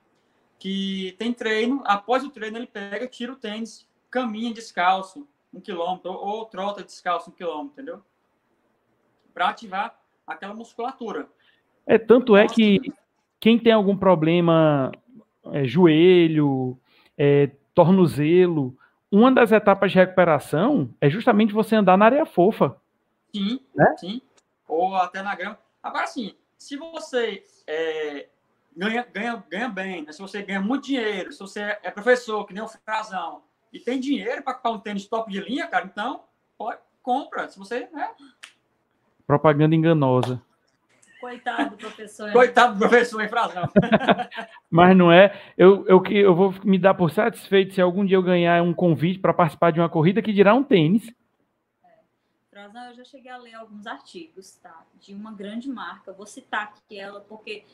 que tem treino, após o treino ele pega, tira o tênis, caminha descalço um quilômetro, ou, trota descalço um quilômetro, entendeu? Para ativar aquela musculatura. É, tanto é que quem tem algum problema, é, joelho, é, tornozelo, uma das etapas de recuperação é justamente você andar na areia fofa. Sim, né? sim. Ou até na grama. Agora, sim, se você é, ganha, ganha, ganha bem, né? se você ganha muito dinheiro, se você é professor, que nem o Frazão, e tem dinheiro para comprar um tênis top de linha, cara, então pode, compra. Se você. Né? Propaganda enganosa. Coitado do professor. Coitado do professor, hein, Frazão? <laughs> Mas não é. Eu, eu, eu vou me dar por satisfeito se algum dia eu ganhar um convite para participar de uma corrida que dirá um tênis. Frazão, eu já cheguei a ler alguns artigos, tá? De uma grande marca. Vou citar aqui ela, porque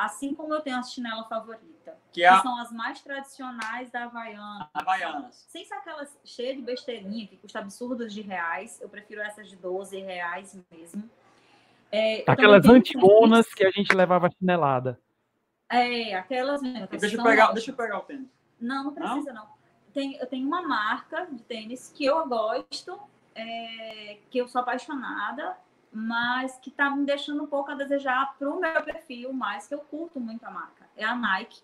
Assim como eu tenho a chinela favorita, que, é... que são as mais tradicionais da Havaiana. Havaianas. Sem ser aquelas cheias de besteirinha que custa absurdos de reais. Eu prefiro essas de 12 reais mesmo. É, aquelas antigonas que a gente levava chinelada. É, aquelas mesmo. Deixa eu, pegar, deixa eu pegar o tênis. Não, não precisa não. não. Tem, eu tenho uma marca de tênis que eu gosto, é, que eu sou apaixonada mas que está me deixando um pouco a desejar para o meu perfil, mais que eu curto muito a marca. É a Nike.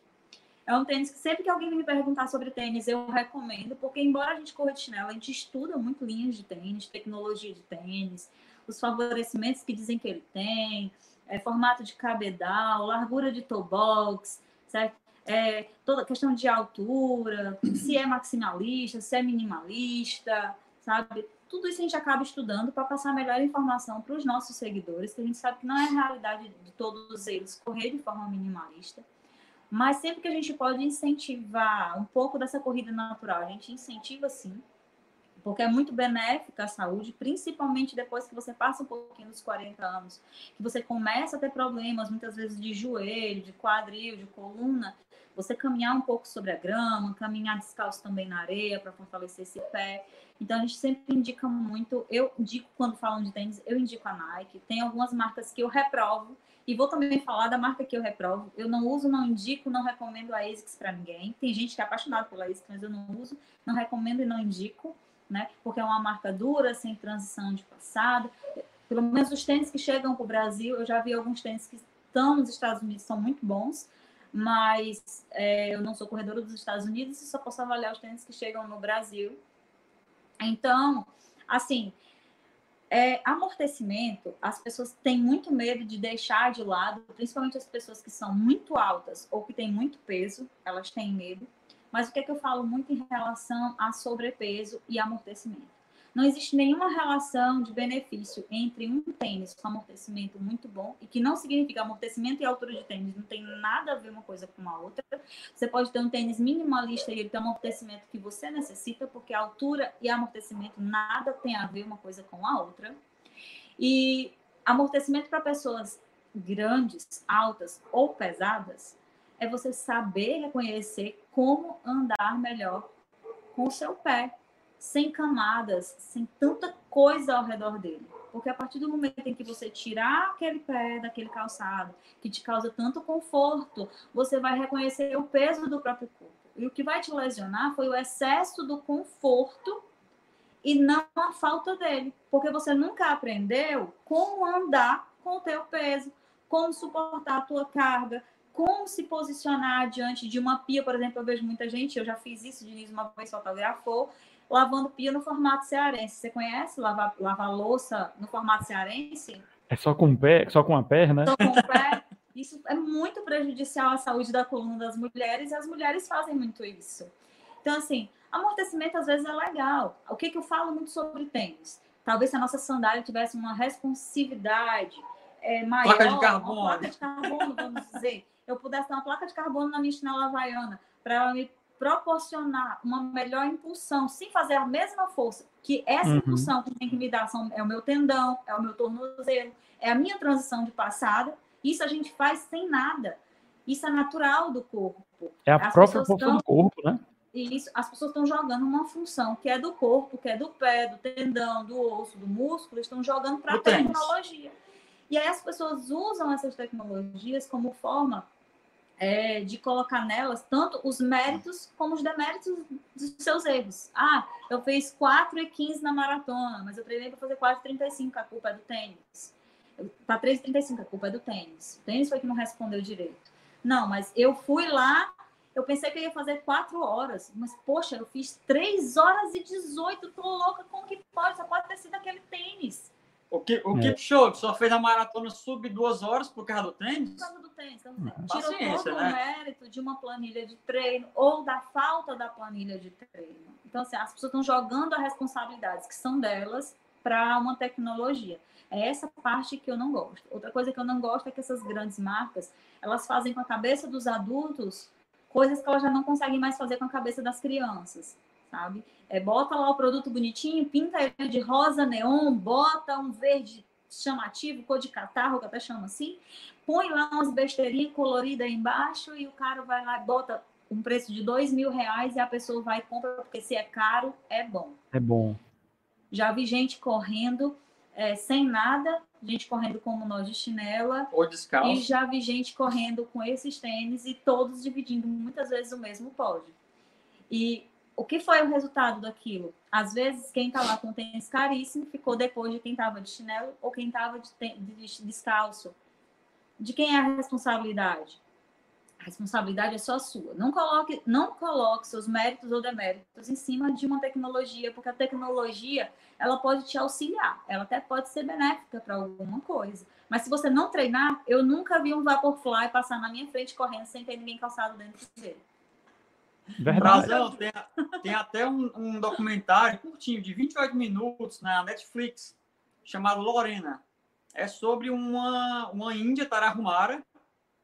É um tênis que sempre que alguém me perguntar sobre tênis, eu recomendo, porque embora a gente corra de chinelo, a gente estuda muito linhas de tênis, tecnologia de tênis, os favorecimentos que dizem que ele tem, é, formato de cabedal, largura de toe box, certo? É, toda questão de altura, se é maximalista, se é minimalista, sabe? Tudo isso a gente acaba estudando para passar a melhor informação para os nossos seguidores, que a gente sabe que não é a realidade de todos eles correr de forma minimalista. Mas sempre que a gente pode incentivar um pouco dessa corrida natural, a gente incentiva sim, porque é muito benéfica à saúde, principalmente depois que você passa um pouquinho dos 40 anos, que você começa a ter problemas, muitas vezes de joelho, de quadril, de coluna, Você caminhar um pouco sobre a grama, caminhar descalço também na areia para fortalecer esse pé. Então a gente sempre indica muito. Eu indico quando falam de tênis, eu indico a Nike. Tem algumas marcas que eu reprovo e vou também falar da marca que eu reprovo. Eu não uso, não indico, não recomendo a ASICS para ninguém. Tem gente que é apaixonada pela ASICS, mas eu não uso, não recomendo e não indico, né? Porque é uma marca dura, sem transição de passado. Pelo menos os tênis que chegam para o Brasil, eu já vi alguns tênis que estão nos Estados Unidos, são muito bons, mas é, eu não sou corredora dos Estados Unidos e só posso avaliar os tênis que chegam no Brasil. Então, assim, é, amortecimento, as pessoas têm muito medo de deixar de lado, principalmente as pessoas que são muito altas ou que têm muito peso, elas têm medo. Mas o que é que eu falo muito em relação a sobrepeso e amortecimento? Não existe nenhuma relação de benefício entre um tênis com amortecimento muito bom, e que não significa amortecimento e altura de tênis, não tem nada a ver uma coisa com a outra. Você pode ter um tênis minimalista e ele tem o amortecimento que você necessita, porque altura e amortecimento nada tem a ver uma coisa com a outra. E amortecimento para pessoas grandes, altas ou pesadas é você saber reconhecer como andar melhor com o seu pé sem camadas, sem tanta coisa ao redor dele. Porque a partir do momento em que você tirar aquele pé daquele calçado, que te causa tanto conforto, você vai reconhecer o peso do próprio corpo. E o que vai te lesionar foi o excesso do conforto e não a falta dele. Porque você nunca aprendeu como andar com o teu peso, como suportar a tua carga, como se posicionar diante de uma pia, por exemplo, eu vejo muita gente, eu já fiz isso, de Diniz uma vez fotografou, lavando pia no formato cearense. Você conhece lavar, lavar louça no formato cearense? É só com o pé, só com a perna? Só com o pé. Isso é muito prejudicial à saúde da coluna das mulheres e as mulheres fazem muito isso. Então, assim, amortecimento às vezes é legal. O que, que eu falo muito sobre tênis? Talvez se a nossa sandália tivesse uma responsividade é, maior, placa de carbono. uma placa de carbono, vamos dizer, eu pudesse ter uma placa de carbono na minha chinela havaiana para ela me proporcionar uma melhor impulsão, sem fazer a mesma força, que essa uhum. impulsão que tem que me dar são, é o meu tendão, é o meu tornozelo, é a minha transição de passada. Isso a gente faz sem nada. Isso é natural do corpo. É a as própria força do corpo, né? Isso, as pessoas estão jogando uma função que é do corpo, que é do pé, do tendão, do osso, do músculo, estão jogando para a tecnologia. E aí as pessoas usam essas tecnologias como forma é, de colocar nelas tanto os méritos como os deméritos dos seus erros. Ah, eu fiz 4 e 15 na maratona, mas eu treinei para fazer 4 e 35, a culpa é do tênis. Para 3 e 35, a culpa é do tênis. O tênis foi que não respondeu direito. Não, mas eu fui lá, eu pensei que eu ia fazer 4 horas, mas poxa, eu fiz 3 horas e 18, tô louca, como que pode? Só pode ter sido aquele tênis. O que o é. show só fez a maratona sub duas horas por causa do tênis? Por causa do tênis. Então, tirou todo né? o mérito de uma planilha de treino ou da falta da planilha de treino. Então, assim, as pessoas estão jogando as responsabilidades que são delas para uma tecnologia. É essa parte que eu não gosto. Outra coisa que eu não gosto é que essas grandes marcas, elas fazem com a cabeça dos adultos coisas que elas já não conseguem mais fazer com a cabeça das crianças sabe? É, bota lá o produto bonitinho, pinta ele de rosa neon, bota um verde chamativo, cor de catarro, que até chama assim, põe lá umas besteirinhas coloridas aí embaixo e o cara vai lá e bota um preço de dois mil reais e a pessoa vai e compra, porque se é caro, é bom. É bom. Já vi gente correndo é, sem nada, gente correndo como nós de chinela. Ou descalço. E já vi gente correndo com esses tênis e todos dividindo muitas vezes o mesmo pódio. E o que foi o resultado daquilo? Às vezes, quem está lá com tênis caríssimo ficou depois de quem estava de chinelo ou quem estava de, de descalço. De quem é a responsabilidade? A responsabilidade é só sua. Não coloque, não coloque seus méritos ou deméritos em cima de uma tecnologia, porque a tecnologia ela pode te auxiliar, ela até pode ser benéfica para alguma coisa. Mas se você não treinar, eu nunca vi um Vaporfly passar na minha frente correndo sem ter ninguém calçado dentro dele. Tem, tem até um, um, documentário curtinho, de 28 minutos, na Netflix, chamado Lorena. É sobre uma, uma índia tarahumara,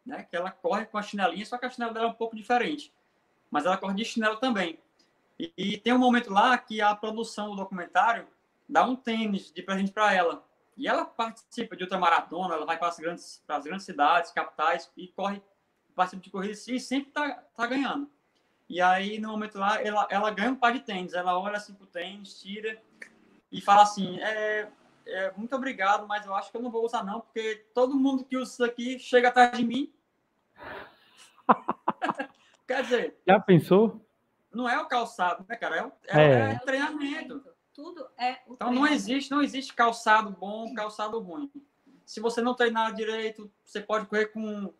né, que ela corre com a chinelinha, só que a chinela dela é um pouco diferente. Mas ela corre de chinelo também. E, e tem um momento lá que a produção do documentário dá um tênis de presente para ela. E ela participa de outra maratona, ela vai para as grandes, para as grandes cidades, capitais, e corre participa de corrida e sempre tá, tá ganhando. E aí, no momento lá, ela, ela ganha um par de tênis. Ela olha assim pro tênis, tira e fala assim: é, é, muito obrigado, mas eu acho que eu não vou usar, não, porque todo mundo que usa isso aqui chega atrás de mim. <laughs> Quer dizer. Já pensou? Não é o calçado, né, cara? É, é, é. é treinamento. Tudo é Então não existe, não existe calçado bom, calçado ruim. Se você não treinar direito, você pode correr com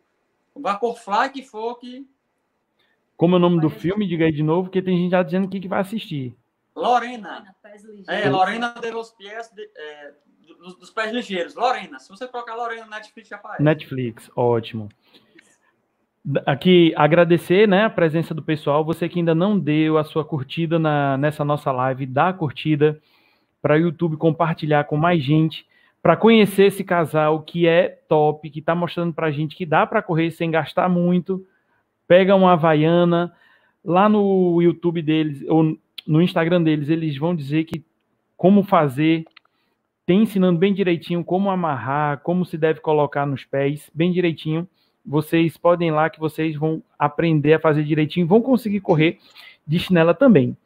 o Vaporfly que for que como é o nome do filme? Diga aí de novo, porque tem gente já dizendo que, que vai assistir. Lorena. É, Lorena de los Pies, de, é, dos, dos pés ligeiros. Lorena. Se você colocar Lorena no Netflix, já aparece. Netflix, ótimo. Aqui, agradecer né, a presença do pessoal. Você que ainda não deu a sua curtida na, nessa nossa live, dá a curtida para o YouTube compartilhar com mais gente, para conhecer esse casal que é top, que está mostrando para a gente que dá para correr sem gastar muito pega uma Havaiana, lá no YouTube deles, ou no Instagram deles, eles vão dizer que como fazer, tem ensinando bem direitinho como amarrar, como se deve colocar nos pés, bem direitinho. Vocês podem ir lá que vocês vão aprender a fazer direitinho, vão conseguir correr de chinela também.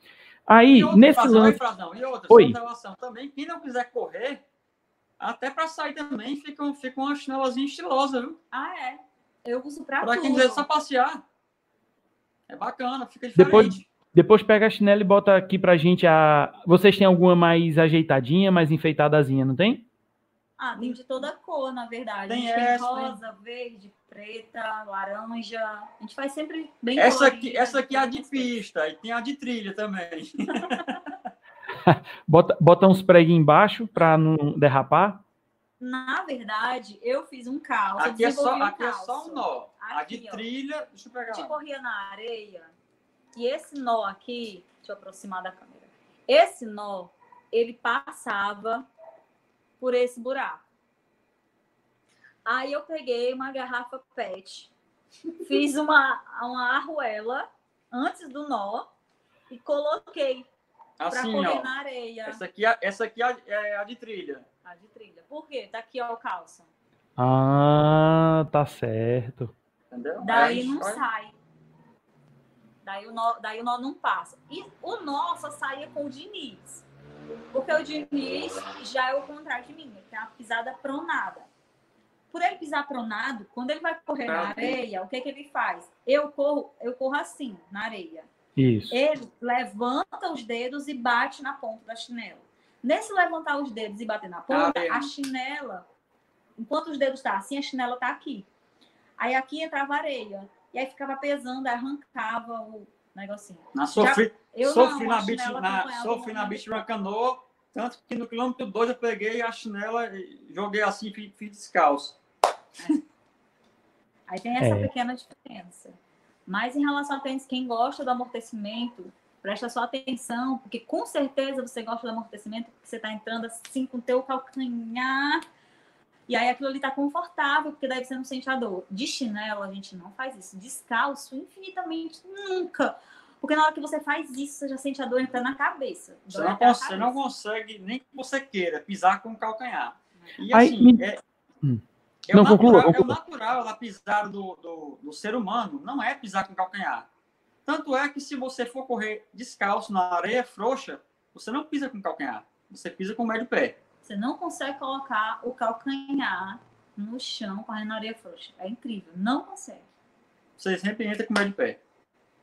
Aí, nesse fazão, lance... Oi, e outra, Oi. também, quem não quiser correr, até para sair também, fica, fica uma chinelazinha estilosa, viu? Ah, é? Eu uso pra tudo. quem quiser só passear. É bacana, fica diferente. Depois, depois pega a chinela e bota aqui pra gente a. Vocês têm alguma mais ajeitadinha, mais enfeitadazinha, não tem? Ah, tem de toda cor, na verdade. Tem, tem essa, rosa, tem... verde, preta, laranja. A gente faz sempre bem Essa colorido, aqui, essa aqui é a de pista e tem a de trilha também. <laughs> <laughs> bota, bota uns preguinhos embaixo para não derrapar. Na verdade, eu fiz um calço. Aqui, é só, um aqui é só um nó. Aqui, a de trilha, ó, deixa eu pegar. A gente corria na areia. E esse nó aqui, deixa eu aproximar da câmera. Esse nó, ele passava por esse buraco. Aí eu peguei uma garrafa PET, <laughs> fiz uma, uma arruela antes do nó e coloquei assim, para correr ó, na areia. Essa aqui, é, essa aqui é, é a de trilha. A de trilha. Por quê? Tá aqui ó, o calça. Ah, tá certo. Entendeu? Daí não sai. Daí o, nó, daí o nó não passa. E o nó só saía com o Diniz. Porque o Diniz já é o contrário de mim. Ele tem uma pisada pronada. Por ele pisar pronado, quando ele vai correr na areia, o que, que ele faz? Eu corro, eu corro assim, na areia. Isso. Ele levanta os dedos e bate na ponta da chinela. Nesse levantar os dedos e bater na ponta, ah, a chinela, enquanto os dedos estão tá assim, a chinela está aqui. Aí aqui entrava areia. E aí ficava pesando, arrancava o negocinho. Na sofri, Já, sofri, não, na beach, na, sofri na beach na canoa, tanto que no quilômetro 2 eu peguei a chinela e joguei assim, fiz, fiz descalço. É. Aí tem essa é. pequena diferença. Mas em relação a tênis, quem gosta do amortecimento, presta só atenção, porque com certeza você gosta do amortecimento, porque você está entrando assim com o teu calcanhar e aí aquilo ali tá confortável, porque daí você não sente a dor. De chinelo, a gente não faz isso. Descalço, infinitamente nunca. Porque na hora que você faz isso, você já sente a dor entrando na cabeça. Você não, consegue, não consegue, nem que você queira, pisar com o calcanhar. E assim, é, hum. é, não, o natural, conclua, conclua. é o natural da pisar do, do, do ser humano, não é pisar com o calcanhar. Tanto é que se você for correr descalço na areia frouxa, você não pisa com o calcanhar, você pisa com o médio pé. Você não consegue colocar o calcanhar no chão correndo na areia frouxa. É incrível. Não consegue. Você sempre entra com o de pé.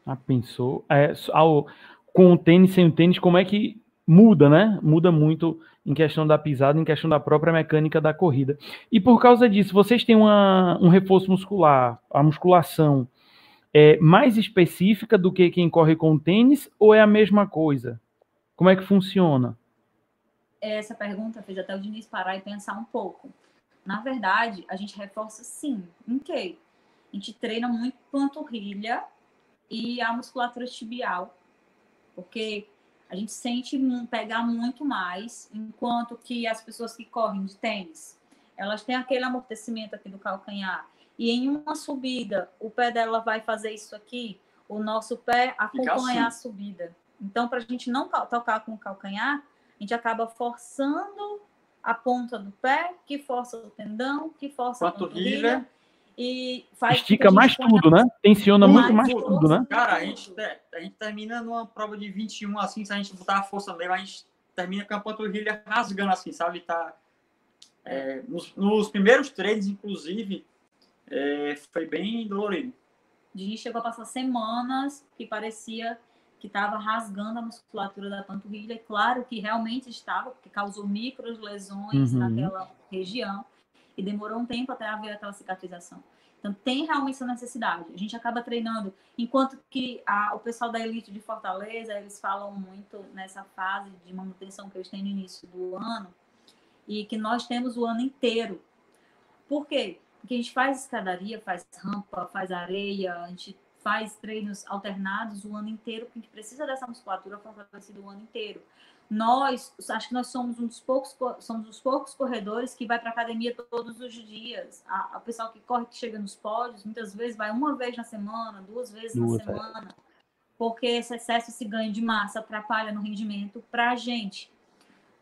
Ah, pensou? É, ao, com o tênis, sem o tênis, como é que muda, né? Muda muito em questão da pisada, em questão da própria mecânica da corrida. E por causa disso, vocês têm uma, um reforço muscular, a musculação é mais específica do que quem corre com tênis ou é a mesma coisa? Como é que funciona? essa pergunta fez até o Diniz parar e pensar um pouco. Na verdade, a gente reforça sim. Em quê? A gente treina muito panturrilha e a musculatura tibial, porque a gente sente pegar muito mais, enquanto que as pessoas que correm de tênis, elas têm aquele amortecimento aqui do calcanhar. E em uma subida, o pé dela vai fazer isso aqui, o nosso pé acompanha assim. a subida. Então, para a gente não tocar com o calcanhar, a gente acaba forçando a ponta do pé, que força o tendão, que força a panturrilha. E faz Estica mais tudo, né? Tensiona muito mais tudo, tudo, né? Cara, a gente, a gente termina numa prova de 21, assim, se a gente botar a força mesmo, a gente termina com a panturrilha rasgando, assim, sabe? Tá, é, nos, nos, primeiros treinos, inclusive, é, foi bem dolorido. Dini chegou a passar semanas que parecia que estava rasgando a musculatura da panturrilha. Claro que realmente estava, porque causou micro lesões uhum. naquela região e demorou um tempo até haver aquela cicatrização. Então, tem realmente essa necessidade. A gente acaba treinando, enquanto que a, o pessoal da elite de Fortaleza, eles falam muito nessa fase de manutenção que eles têm no início do ano, e que nós temos o ano inteiro. Por quê? Porque a gente faz escadaria, faz rampa, faz areia, a gente faz treinos alternados o ano inteiro, porque a gente precisa dessa musculatura fortalecida o ano inteiro. Nós, acho que nós somos um dos poucos, somos os poucos corredores que vai para academia todos os dias. A, a pessoal que corre, que chega nos pódios, muitas vezes vai uma vez na semana, duas vezes na é. semana, porque esse excesso, esse ganho de massa atrapalha no rendimento para a gente.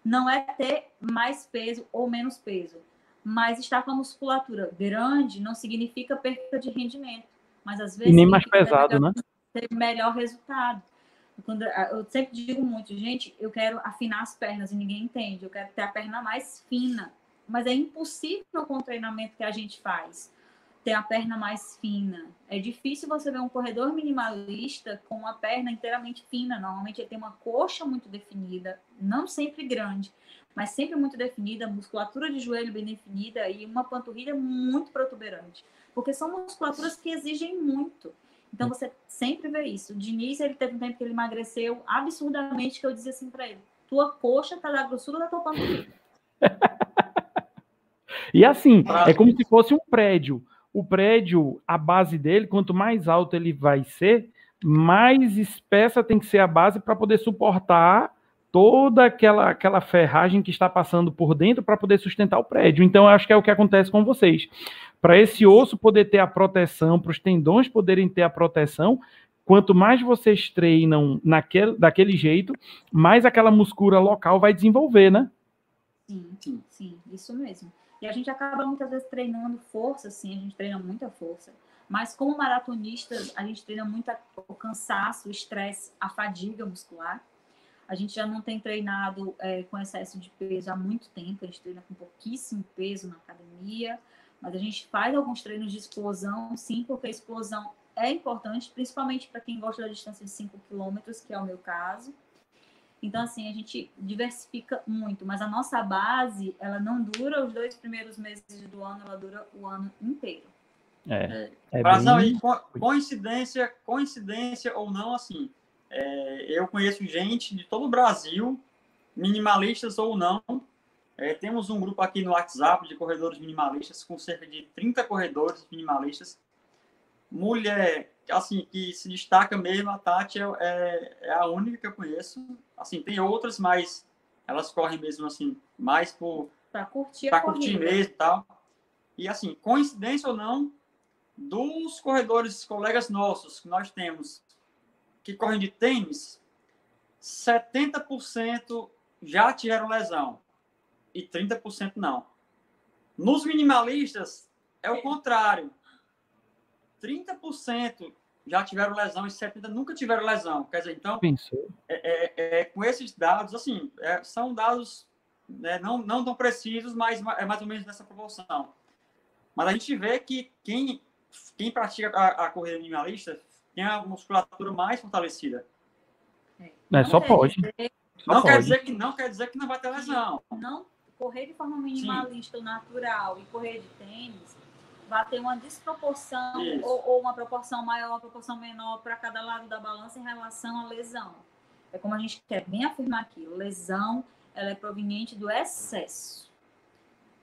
Não é ter mais peso ou menos peso, mas estar com a musculatura grande não significa perda de rendimento, mas às vezes e nem mais pesado, né? Ter melhor resultado. Quando, eu sempre digo muito, gente, eu quero afinar as pernas e ninguém entende. Eu quero ter a perna mais fina. Mas é impossível com o treinamento que a gente faz ter a perna mais fina. É difícil você ver um corredor minimalista com uma perna inteiramente fina. Normalmente ele tem uma coxa muito definida, não sempre grande, mas sempre muito definida, musculatura de joelho bem definida e uma panturrilha muito protuberante. Porque são musculaturas que exigem muito. Então você sempre vê isso. O Diniz, ele teve um tempo que ele emagreceu absurdamente, que eu dizia assim para ele: tua coxa tá da grossura da tua panturrilha. <laughs> e assim, é como se fosse um prédio. O prédio, a base dele, quanto mais alto ele vai ser, mais espessa tem que ser a base para poder suportar toda aquela, aquela ferragem que está passando por dentro para poder sustentar o prédio. Então, acho que é o que acontece com vocês. Para esse osso poder ter a proteção, para os tendões poderem ter a proteção, quanto mais vocês treinam naquele, daquele jeito, mais aquela muscula local vai desenvolver, né? Sim, sim, sim, isso mesmo. E a gente acaba muitas vezes treinando força, sim, a gente treina muita força. Mas como maratonistas, a gente treina muito o cansaço, o estresse, a fadiga muscular. A gente já não tem treinado é, com excesso de peso há muito tempo, a gente treina com pouquíssimo peso na academia. Mas a gente faz alguns treinos de explosão, sim, porque a explosão é importante, principalmente para quem gosta da distância de 5 km, que é o meu caso. Então, assim, a gente diversifica muito, mas a nossa base, ela não dura os dois primeiros meses do ano, ela dura o ano inteiro. É. é, é bem... coincidência, coincidência ou não, assim, é, eu conheço gente de todo o Brasil, minimalistas ou não, é, temos um grupo aqui no WhatsApp de corredores minimalistas, com cerca de 30 corredores minimalistas. Mulher, assim, que se destaca mesmo, a Tati é, é, é a única que eu conheço. Assim, tem outras, mas elas correm mesmo, assim, mais por... Para curtir Para curtir mesmo e tal. E, assim, coincidência ou não, dos corredores, colegas nossos, que nós temos, que correm de tênis, 70% já tiveram lesão e 30% não. Nos minimalistas, é o contrário. 30% já tiveram lesão e 70% nunca tiveram lesão. Quer dizer, então, é, é, é, com esses dados, assim, é, são dados né, não, não tão precisos, mas é mais ou menos nessa proporção. Mas a gente vê que quem, quem pratica a, a corrida minimalista tem a musculatura mais fortalecida. É, só pode. Só não, pode. Quer dizer que, não quer dizer que não vai ter lesão. Não correr de forma minimalista ou natural e correr de tênis, vai ter uma desproporção ou, ou, uma proporção maior, uma proporção menor para cada lado da balança em relação à lesão. É como a gente quer bem afirmar aqui, lesão ela é proveniente do excesso.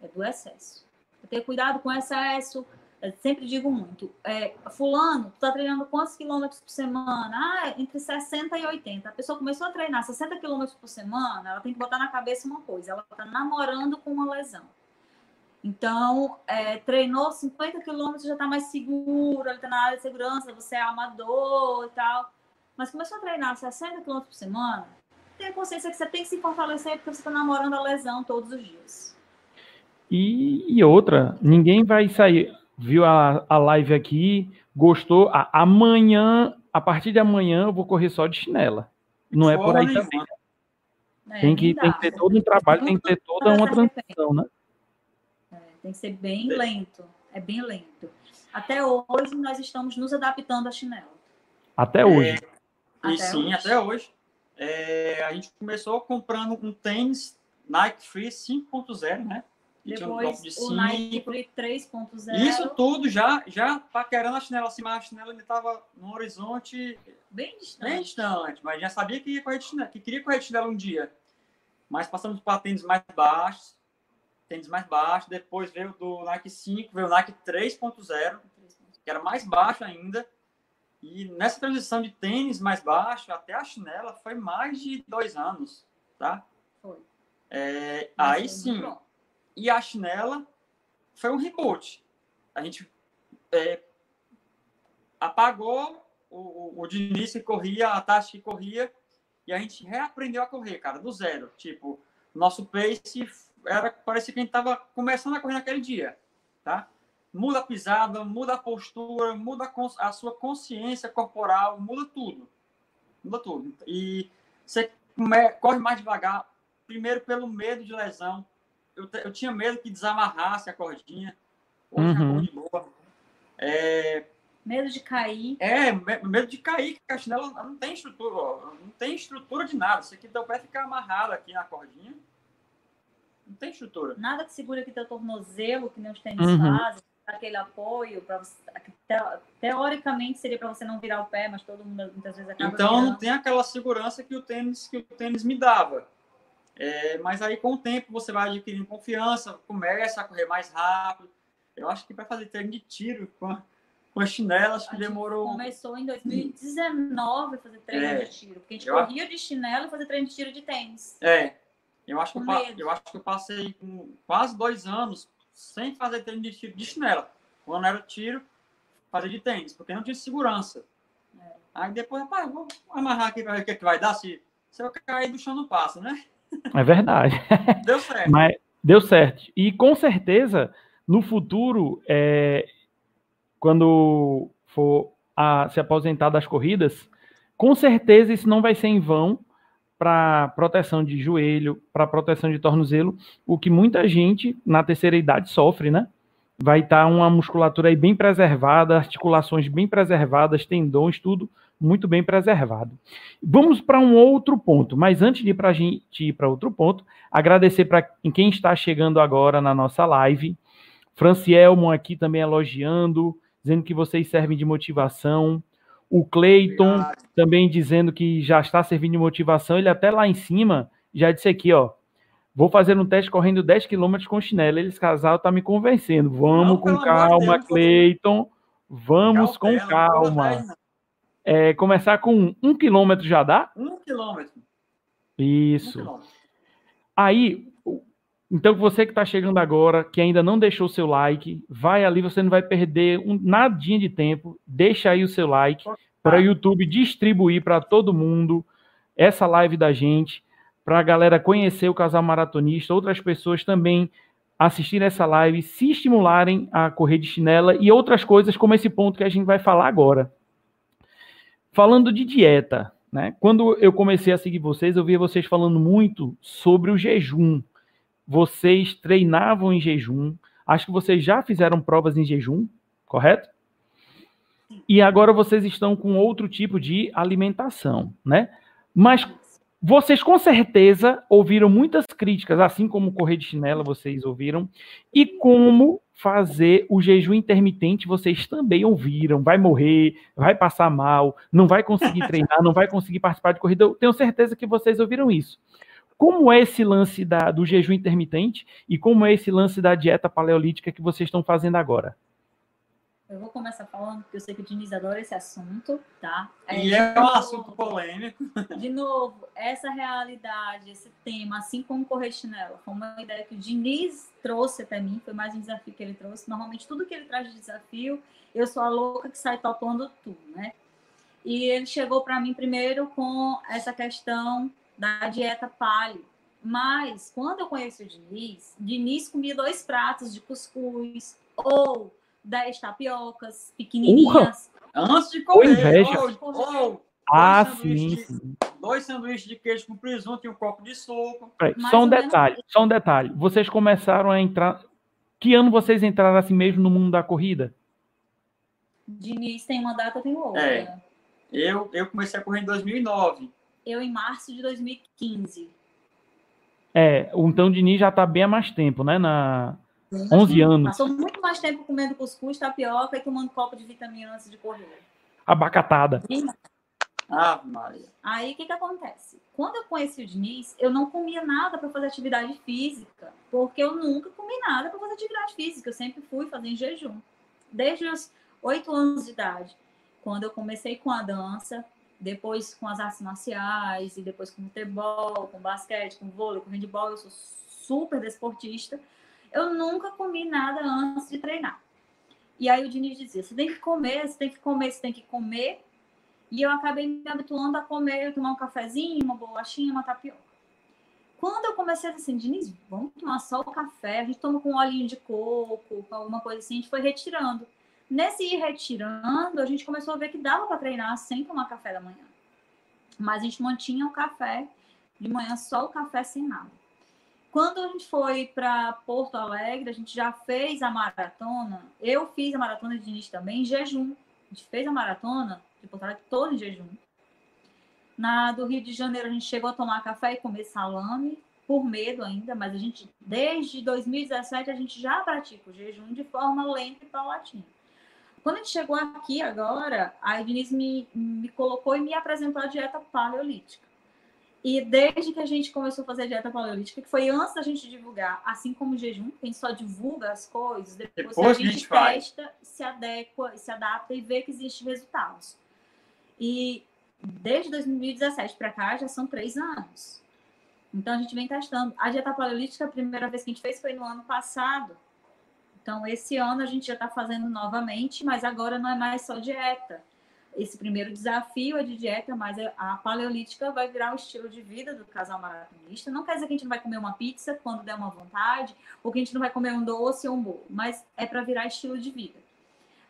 É do excesso. Ter cuidado com o excesso, sempre digo muito, é, fulano, tu tá treinando quantos quilômetros por semana? Ah, entre 60 e 80. A pessoa começou a treinar 60 quilômetros por semana, ela tem que botar na cabeça uma coisa, ela tá namorando com uma lesão. Então, é, treinou 50 quilômetros, já tá mais seguro, ele tá na área de segurança, você é amador e tal. Mas começou a treinar 60 quilômetros por semana, tenha consciência que você tem que se fortalecer porque você tá namorando a lesão todos os dias. E, e outra, ninguém vai sair viu a, a live aqui, gostou, a, amanhã, a partir de amanhã, eu vou correr só de chinela. Não é por aí também. É, tem, que, tem que ter todo um trabalho, tem que ter toda uma <laughs> transição, né? É, tem que ser bem lento. É bem lento. Até hoje nós estamos nos adaptando à chinela. Até hoje. É, e até sim, hoje. até hoje. É, a gente começou comprando um tênis Nike Free 5.0, né? Depois um o Nike Free 3.0. Isso tudo já, já paquerando a chinela assim, mas a chinela ainda estava no horizonte bem distante. bem distante, mas já sabia que, ia correr de chinela, que queria correr de chinela um dia. Mas passamos para tênis mais baixos, tênis mais baixos, depois veio do Nike 5, veio o Nike 3.0, que era mais baixo ainda. E nessa transição de tênis mais baixo até a chinela foi mais de dois anos, tá? Foi. É, aí sim. E a chinela foi um reboot. A gente é, apagou o, o, o Diniz que corria, a taxa que corria, e a gente reaprendeu a correr, cara, do zero. Tipo, nosso pace era parecia que a gente estava começando a correr naquele dia, tá? Muda a pisada, muda a postura, muda a, a sua consciência corporal, muda tudo. Muda tudo. E você corre mais devagar, primeiro pelo medo de lesão. Eu, eu tinha medo que desamarrasse a cordinha. Hoje uhum. de boa. É, Medo de cair. É, medo de cair, que a chinela não tem estrutura, ó, não tem estrutura de nada. Isso aqui teu pé fica amarrado aqui na cordinha. Não tem estrutura. Nada que segura aqui teu tornozelo, que nem os tênis uhum. fazem, aquele apoio, para teoricamente seria para você não virar o pé, mas todo mundo muitas vezes acaba Então virando. não tem aquela segurança que o tênis que o tênis me dava. É, mas aí com o tempo você vai adquirindo confiança, começa a correr mais rápido. Eu acho que para fazer treino de tiro com a, com as chinelas que demorou. Começou em 2019 a fazer treino é, de tiro. Porque a gente corria de chinelo e fazia treino de tiro de tênis. É. Eu acho, que eu, eu, acho que eu passei quase dois anos sem fazer treino de tiro de chinela. Quando era tiro, fazer de tênis, porque não tinha segurança. É. Aí depois, rapaz, vou amarrar aqui para ver o que, é que vai dar. Se, se eu cair do chão, não passa, né? É verdade. <laughs> Deu certo. Mas deu certo. E com certeza, no futuro, é, quando for a, se aposentar das corridas, com certeza isso não vai ser em vão para proteção de joelho, para proteção de tornozelo, o que muita gente na terceira idade sofre, né? Vai estar tá uma musculatura aí bem preservada, articulações bem preservadas, tendões, tudo muito bem preservado. Vamos para um outro ponto, mas antes de ir para a gente ir para outro ponto, agradecer para quem está chegando agora na nossa live. Francielmo aqui também elogiando, dizendo que vocês servem de motivação. O Cleiton também dizendo que já está servindo de motivação. Ele até lá em cima já disse aqui, ó. Vou fazer um teste correndo 10 km com chinelo. Eles casal tá me convencendo. Vamos não, com calma, Deus, Cleiton. Vamos com calma. É, começar com um quilômetro já dá? Um quilômetro. Isso. Um quilômetro. Aí, então, você que está chegando agora, que ainda não deixou o seu like, vai ali, você não vai perder um nadinha de tempo. Deixa aí o seu like para o YouTube distribuir para todo mundo essa live da gente, para a galera conhecer o casal maratonista, outras pessoas também assistirem essa live, se estimularem a correr de chinela e outras coisas como esse ponto que a gente vai falar agora. Falando de dieta, né? Quando eu comecei a seguir vocês, eu via vocês falando muito sobre o jejum vocês treinavam em jejum. Acho que vocês já fizeram provas em jejum, correto? E agora vocês estão com outro tipo de alimentação, né? Mas vocês com certeza ouviram muitas críticas, assim como correr de chinela vocês ouviram, e como fazer o jejum intermitente vocês também ouviram. Vai morrer, vai passar mal, não vai conseguir <laughs> treinar, não vai conseguir participar de corrida. Eu tenho certeza que vocês ouviram isso. Como é esse lance da, do jejum intermitente e como é esse lance da dieta paleolítica que vocês estão fazendo agora? Eu vou começar falando, porque eu sei que o Diniz adora esse assunto, tá? É, e é um assunto polêmico. De novo, essa realidade, esse tema, assim como correr chinelo, foi uma ideia que o Diniz trouxe até mim, foi mais um desafio que ele trouxe. Normalmente, tudo que ele traz de desafio, eu sou a louca que sai topando tudo, né? E ele chegou para mim primeiro com essa questão da dieta paleo. Mas, quando eu conheci o Diniz, Diniz comia dois pratos de cuscuz ou 10 tapiocas pequenininhas. Antes de comer. inveja. Ou, ou, Ah, dois sim, sanduíches sim. Dois sanduíches de queijo com presunto e um copo de suco. Peraí, Só um menos detalhe, só um detalhe. Vocês começaram a entrar. Que ano vocês entraram assim mesmo no mundo da corrida? Diniz tem uma data, tem outra. É. Eu, eu comecei a correr em 2009. Eu em março de 2015. É, então o Diniz já tá bem há mais tempo, né? Na 11 anos. Passou muito mais tempo comendo cuscuz, tapioca e tomando copo de vitamina antes de correr. Abacatada. Ah, Maria. Aí o que, que acontece? Quando eu conheci o Diniz, eu não comia nada para fazer atividade física, porque eu nunca comi nada para fazer atividade física. Eu sempre fui fazer em jejum, desde os oito anos de idade, quando eu comecei com a dança, depois com as artes marciais e depois com futebol, com basquete, com vôlei, com handebol. Eu sou super desportista. Eu nunca comi nada antes de treinar. E aí o Diniz dizia: você tem que comer, você tem que comer, você tem que comer. E eu acabei me habituando a comer, tomar um cafezinho, uma bolachinha, uma tapioca. Quando eu comecei assim, Diniz, vamos tomar só o café, a gente toma com olhinho de coco, alguma coisa assim, a gente foi retirando. Nesse ir retirando, a gente começou a ver que dava para treinar sem tomar café da manhã. Mas a gente mantinha o café de manhã, só o café sem nada. Quando a gente foi para Porto Alegre, a gente já fez a maratona. Eu fiz a maratona de Diniz também em jejum. A gente fez a maratona de Porto Alegre todo em jejum. Na do Rio de Janeiro, a gente chegou a tomar café e comer salame, por medo ainda, mas a gente, desde 2017, a gente já pratica o jejum de forma lenta e paulatina. Quando a gente chegou aqui agora, a Denise me, me colocou e me apresentou a dieta paleolítica. E desde que a gente começou a fazer a dieta paleolítica, que foi antes da gente divulgar, assim como o jejum, que a gente só divulga as coisas, depois, Depois a gente gente faz. testa, se adequa, se adapta e vê que existem resultados. E desde 2017 para cá já são três anos. Então a gente vem testando. A dieta paleolítica, a primeira vez que a gente fez foi no ano passado. Então esse ano a gente já está fazendo novamente, mas agora não é mais só dieta. Esse primeiro desafio é de dieta, mas a paleolítica vai virar o estilo de vida do casal maratonista. Não quer dizer que a gente não vai comer uma pizza quando der uma vontade, ou que a gente não vai comer um doce ou um bolo, mas é para virar estilo de vida.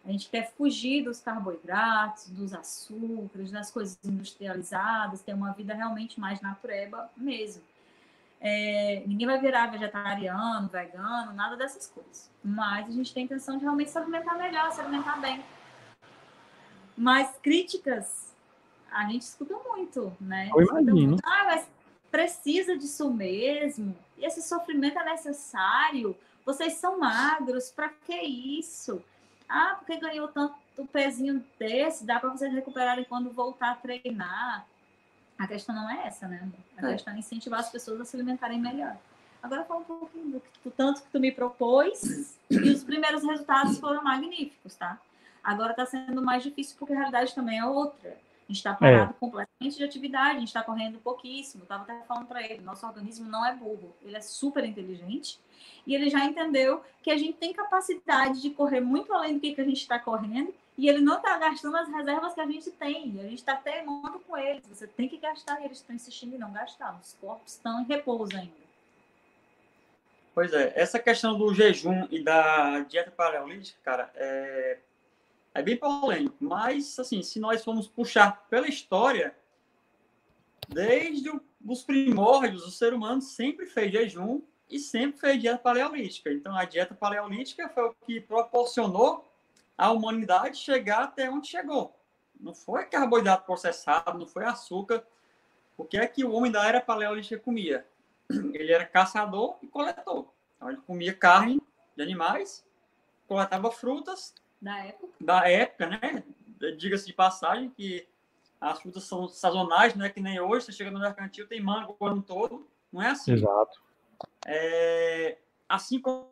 A gente quer fugir dos carboidratos, dos açúcares, das coisas industrializadas, ter uma vida realmente mais natureba mesmo. É, ninguém vai virar vegetariano, vegano, nada dessas coisas. Mas a gente tem a intenção de realmente se alimentar melhor, se alimentar bem. Mas críticas a gente escuta muito, né? Eu Escuta imagino. muito, Ah, mas precisa disso mesmo? E esse sofrimento é necessário? Vocês são magros, para que isso? Ah, porque ganhou tanto pezinho desse, dá para vocês recuperarem quando voltar a treinar. A questão não é essa, né? A É. questão é incentivar as pessoas a se alimentarem melhor. Agora fala um pouquinho do, que tu- tanto que tu me propôs e os primeiros resultados foram magníficos, tá? Agora está sendo mais difícil porque a realidade também é outra. A gente está parado completamente de atividade, a gente está correndo pouquíssimo. Eu estava até falando para ele, nosso organismo não é burro, ele é super inteligente e ele já entendeu que a gente tem capacidade de correr muito além do que, que a gente está correndo e ele não está gastando as reservas que a gente tem. A gente está teimando com eles. Você tem que gastar e eles estão insistindo em não gastar. Os corpos estão em repouso ainda. Pois é, essa questão do jejum e da dieta paleolítica, cara, é, é bem polêmico. Mas, assim, se nós formos puxar pela história, desde os primórdios, o ser humano sempre fez jejum e sempre fez dieta paleolítica. Então, a dieta paleolítica foi o que proporcionou à humanidade chegar até onde chegou. Não foi carboidrato processado, não foi açúcar. O que é que o homem da era paleolítica comia? <clears throat> Ele era caçador e coletor. Então, ele comia carne de animais, coletava frutas Da época. da época, né? Diga-se de passagem que as frutas são sazonais, não é que nem hoje, você chega no mercantil, tem mango o ano todo, não é assim. Exato. É, assim como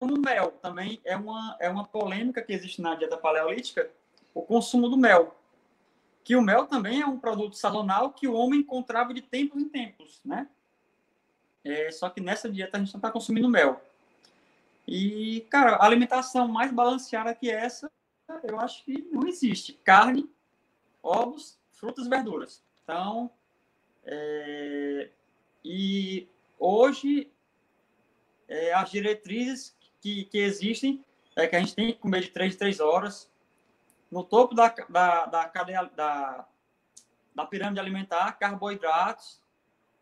o mel, também é uma, é uma polêmica que existe na dieta paleolítica, o consumo do mel. Que o mel também é um produto sazonal que o homem encontrava de tempos em tempos, né? É, só que nessa dieta a gente não está consumindo mel. E, cara, alimentação mais balanceada que essa, eu acho que não existe. Carne, ovos, frutas e verduras. Então, é, e hoje é, as diretrizes que, que existem é que a gente tem que comer de 3 em 3 horas. No topo da, da, da cadeia da, da pirâmide alimentar, carboidratos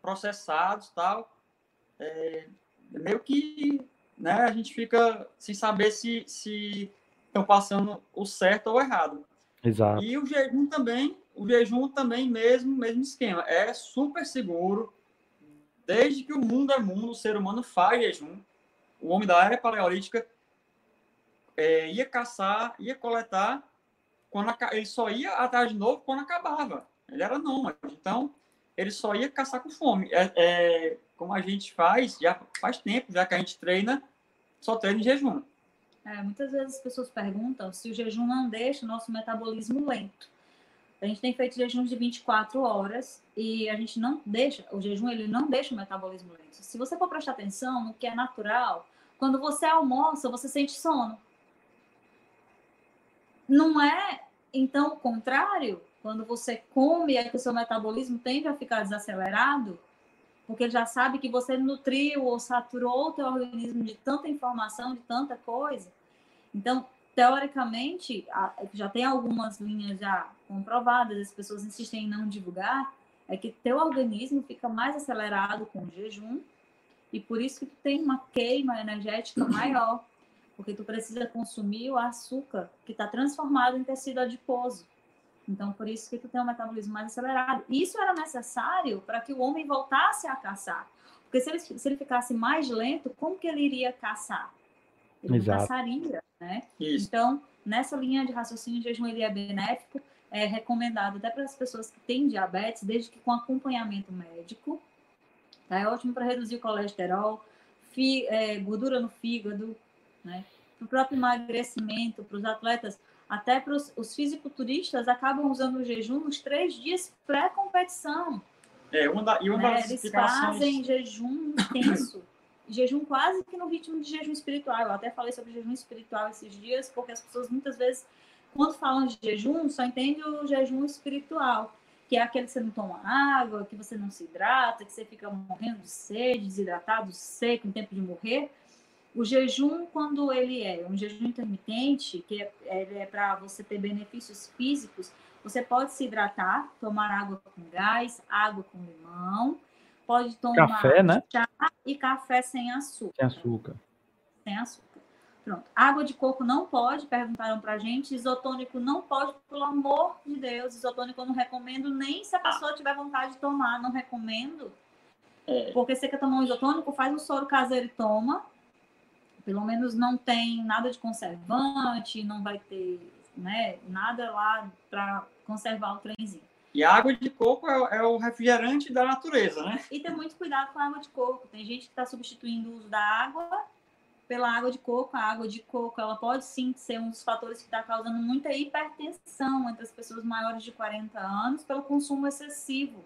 processados tal. É, meio que né, a gente fica sem saber se, se estão passando o certo ou o errado. Exato. E o jejum também, o jejum também mesmo, mesmo esquema. É super seguro. Desde que o mundo é mundo, o ser humano faz jejum. O homem da era paleolítica é, ia caçar, ia coletar, quando ele só ia atrás de novo quando acabava. Ele era nômade. Então, ele só ia caçar com fome. É, é, como a gente faz, já faz tempo, já que a gente treina, só treina em jejum. É, muitas vezes as pessoas perguntam se o jejum não deixa o nosso metabolismo lento. A gente tem feito jejuns de 24 horas e a gente não deixa, o jejum ele não deixa o metabolismo lento. Se você for prestar atenção no que é natural, quando você almoça, você sente sono. Não é, então, o contrário? Quando você come, é que o seu metabolismo tende a ficar desacelerado, porque ele já sabe que você nutriu ou saturou o teu organismo de tanta informação, de tanta coisa. Então, teoricamente, já tem algumas linhas já comprovadas, as pessoas insistem em não divulgar, é que teu organismo fica mais acelerado com o jejum e por isso que tu tem uma queima energética <coughs> maior, porque tu precisa consumir o açúcar que está transformado em tecido adiposo. Então, por isso que tu tem um metabolismo mais acelerado. Isso era necessário para que o homem voltasse a caçar. Porque se ele, se ele ficasse mais lento, como que ele iria caçar? Ele Exato. não caçaria, né? Isso. Então, nessa linha de raciocínio, o jejum ele é benéfico, é recomendado até para as pessoas que têm diabetes, desde que com acompanhamento médico. Tá? É ótimo para reduzir o colesterol, fi, é, gordura no fígado, né? Para o próprio emagrecimento, para os atletas até para os fisiculturistas acabam usando o jejum nos três dias pré-competição. É, uma da, e uma né? das Eles fazem jejum intenso. jejum quase que no ritmo de jejum espiritual. Eu até falei sobre jejum espiritual esses dias, porque as pessoas muitas vezes, quando falam de jejum, só entendem o jejum espiritual, que é aquele que você não toma água, que você não se hidrata, que você fica morrendo de sede, desidratado, seco, em tempo de morrer. O jejum, quando ele é um jejum intermitente, que é, é para você ter benefícios físicos, você pode se hidratar, tomar água com gás, água com limão, pode tomar café, né? chá e café sem açúcar. Sem açúcar. Sem açúcar. Pronto. Água de coco não pode, perguntaram pra gente. Isotônico não pode, pelo amor de Deus. Isotônico eu não recomendo, nem se a pessoa tiver vontade de tomar, não recomendo. É. Porque você quer tomar um isotônico, faz um soro caseiro e toma pelo menos não tem nada de conservante, não vai ter né, nada lá para conservar o trenzinho. E a água de coco é, é, o refrigerante da natureza, né? E ter muito cuidado com a água de coco. Tem gente que está substituindo o uso da água pela água de coco. A água de coco ela pode sim ser um dos fatores que está causando muita hipertensão entre as pessoas maiores de 40 anos pelo consumo excessivo.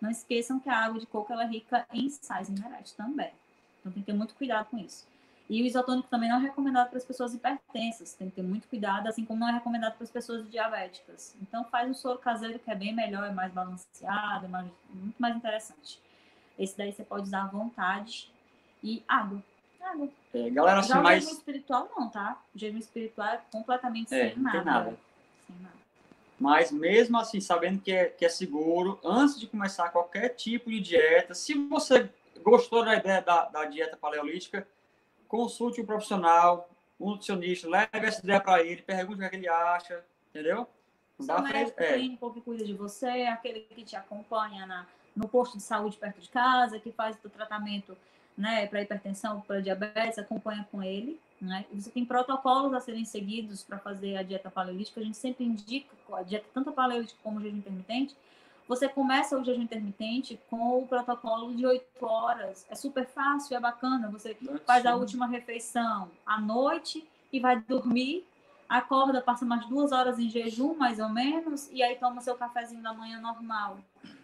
Não esqueçam que a água de coco ela é rica em sais minerais também. Então tem que ter muito cuidado com isso. E o isotônico também não é recomendado para as pessoas hipertensas, tem que ter muito cuidado, assim como não é recomendado para as pessoas diabéticas. Então faz um soro caseiro que é bem melhor, é mais balanceado, é mais, muito mais interessante. Esse daí você pode usar à vontade. E água. Água. É, galera, assim, Já o mais... jejum espiritual não, tá? O jejum espiritual é completamente é, sem, nada. nada. sem nada. Mas mesmo assim, sabendo que é, que é seguro, antes de começar qualquer tipo de dieta, se você gostou da ideia da, da dieta paleolítica, consulte um profissional, um nutricionista, leve essa ideia para ele, pergunte o que, é ele acha, entendeu? Seu médico é. clínico que cuida de você, aquele que te acompanha na, no posto de saúde perto de casa, que faz o tratamento né, para hipertensão, para diabetes, acompanha com ele. Né? Você tem protocolos a serem seguidos para fazer a dieta paleolítica. A gente sempre indica a dieta tanto paleolítica como jejum intermitente, você começa o jejum intermitente com o protocolo de 8 horas. É super fácil, é bacana. Você faz a última refeição à noite e vai dormir. Acorda, passa mais duas horas em jejum, mais ou menos, e aí toma seu cafezinho da manhã normal.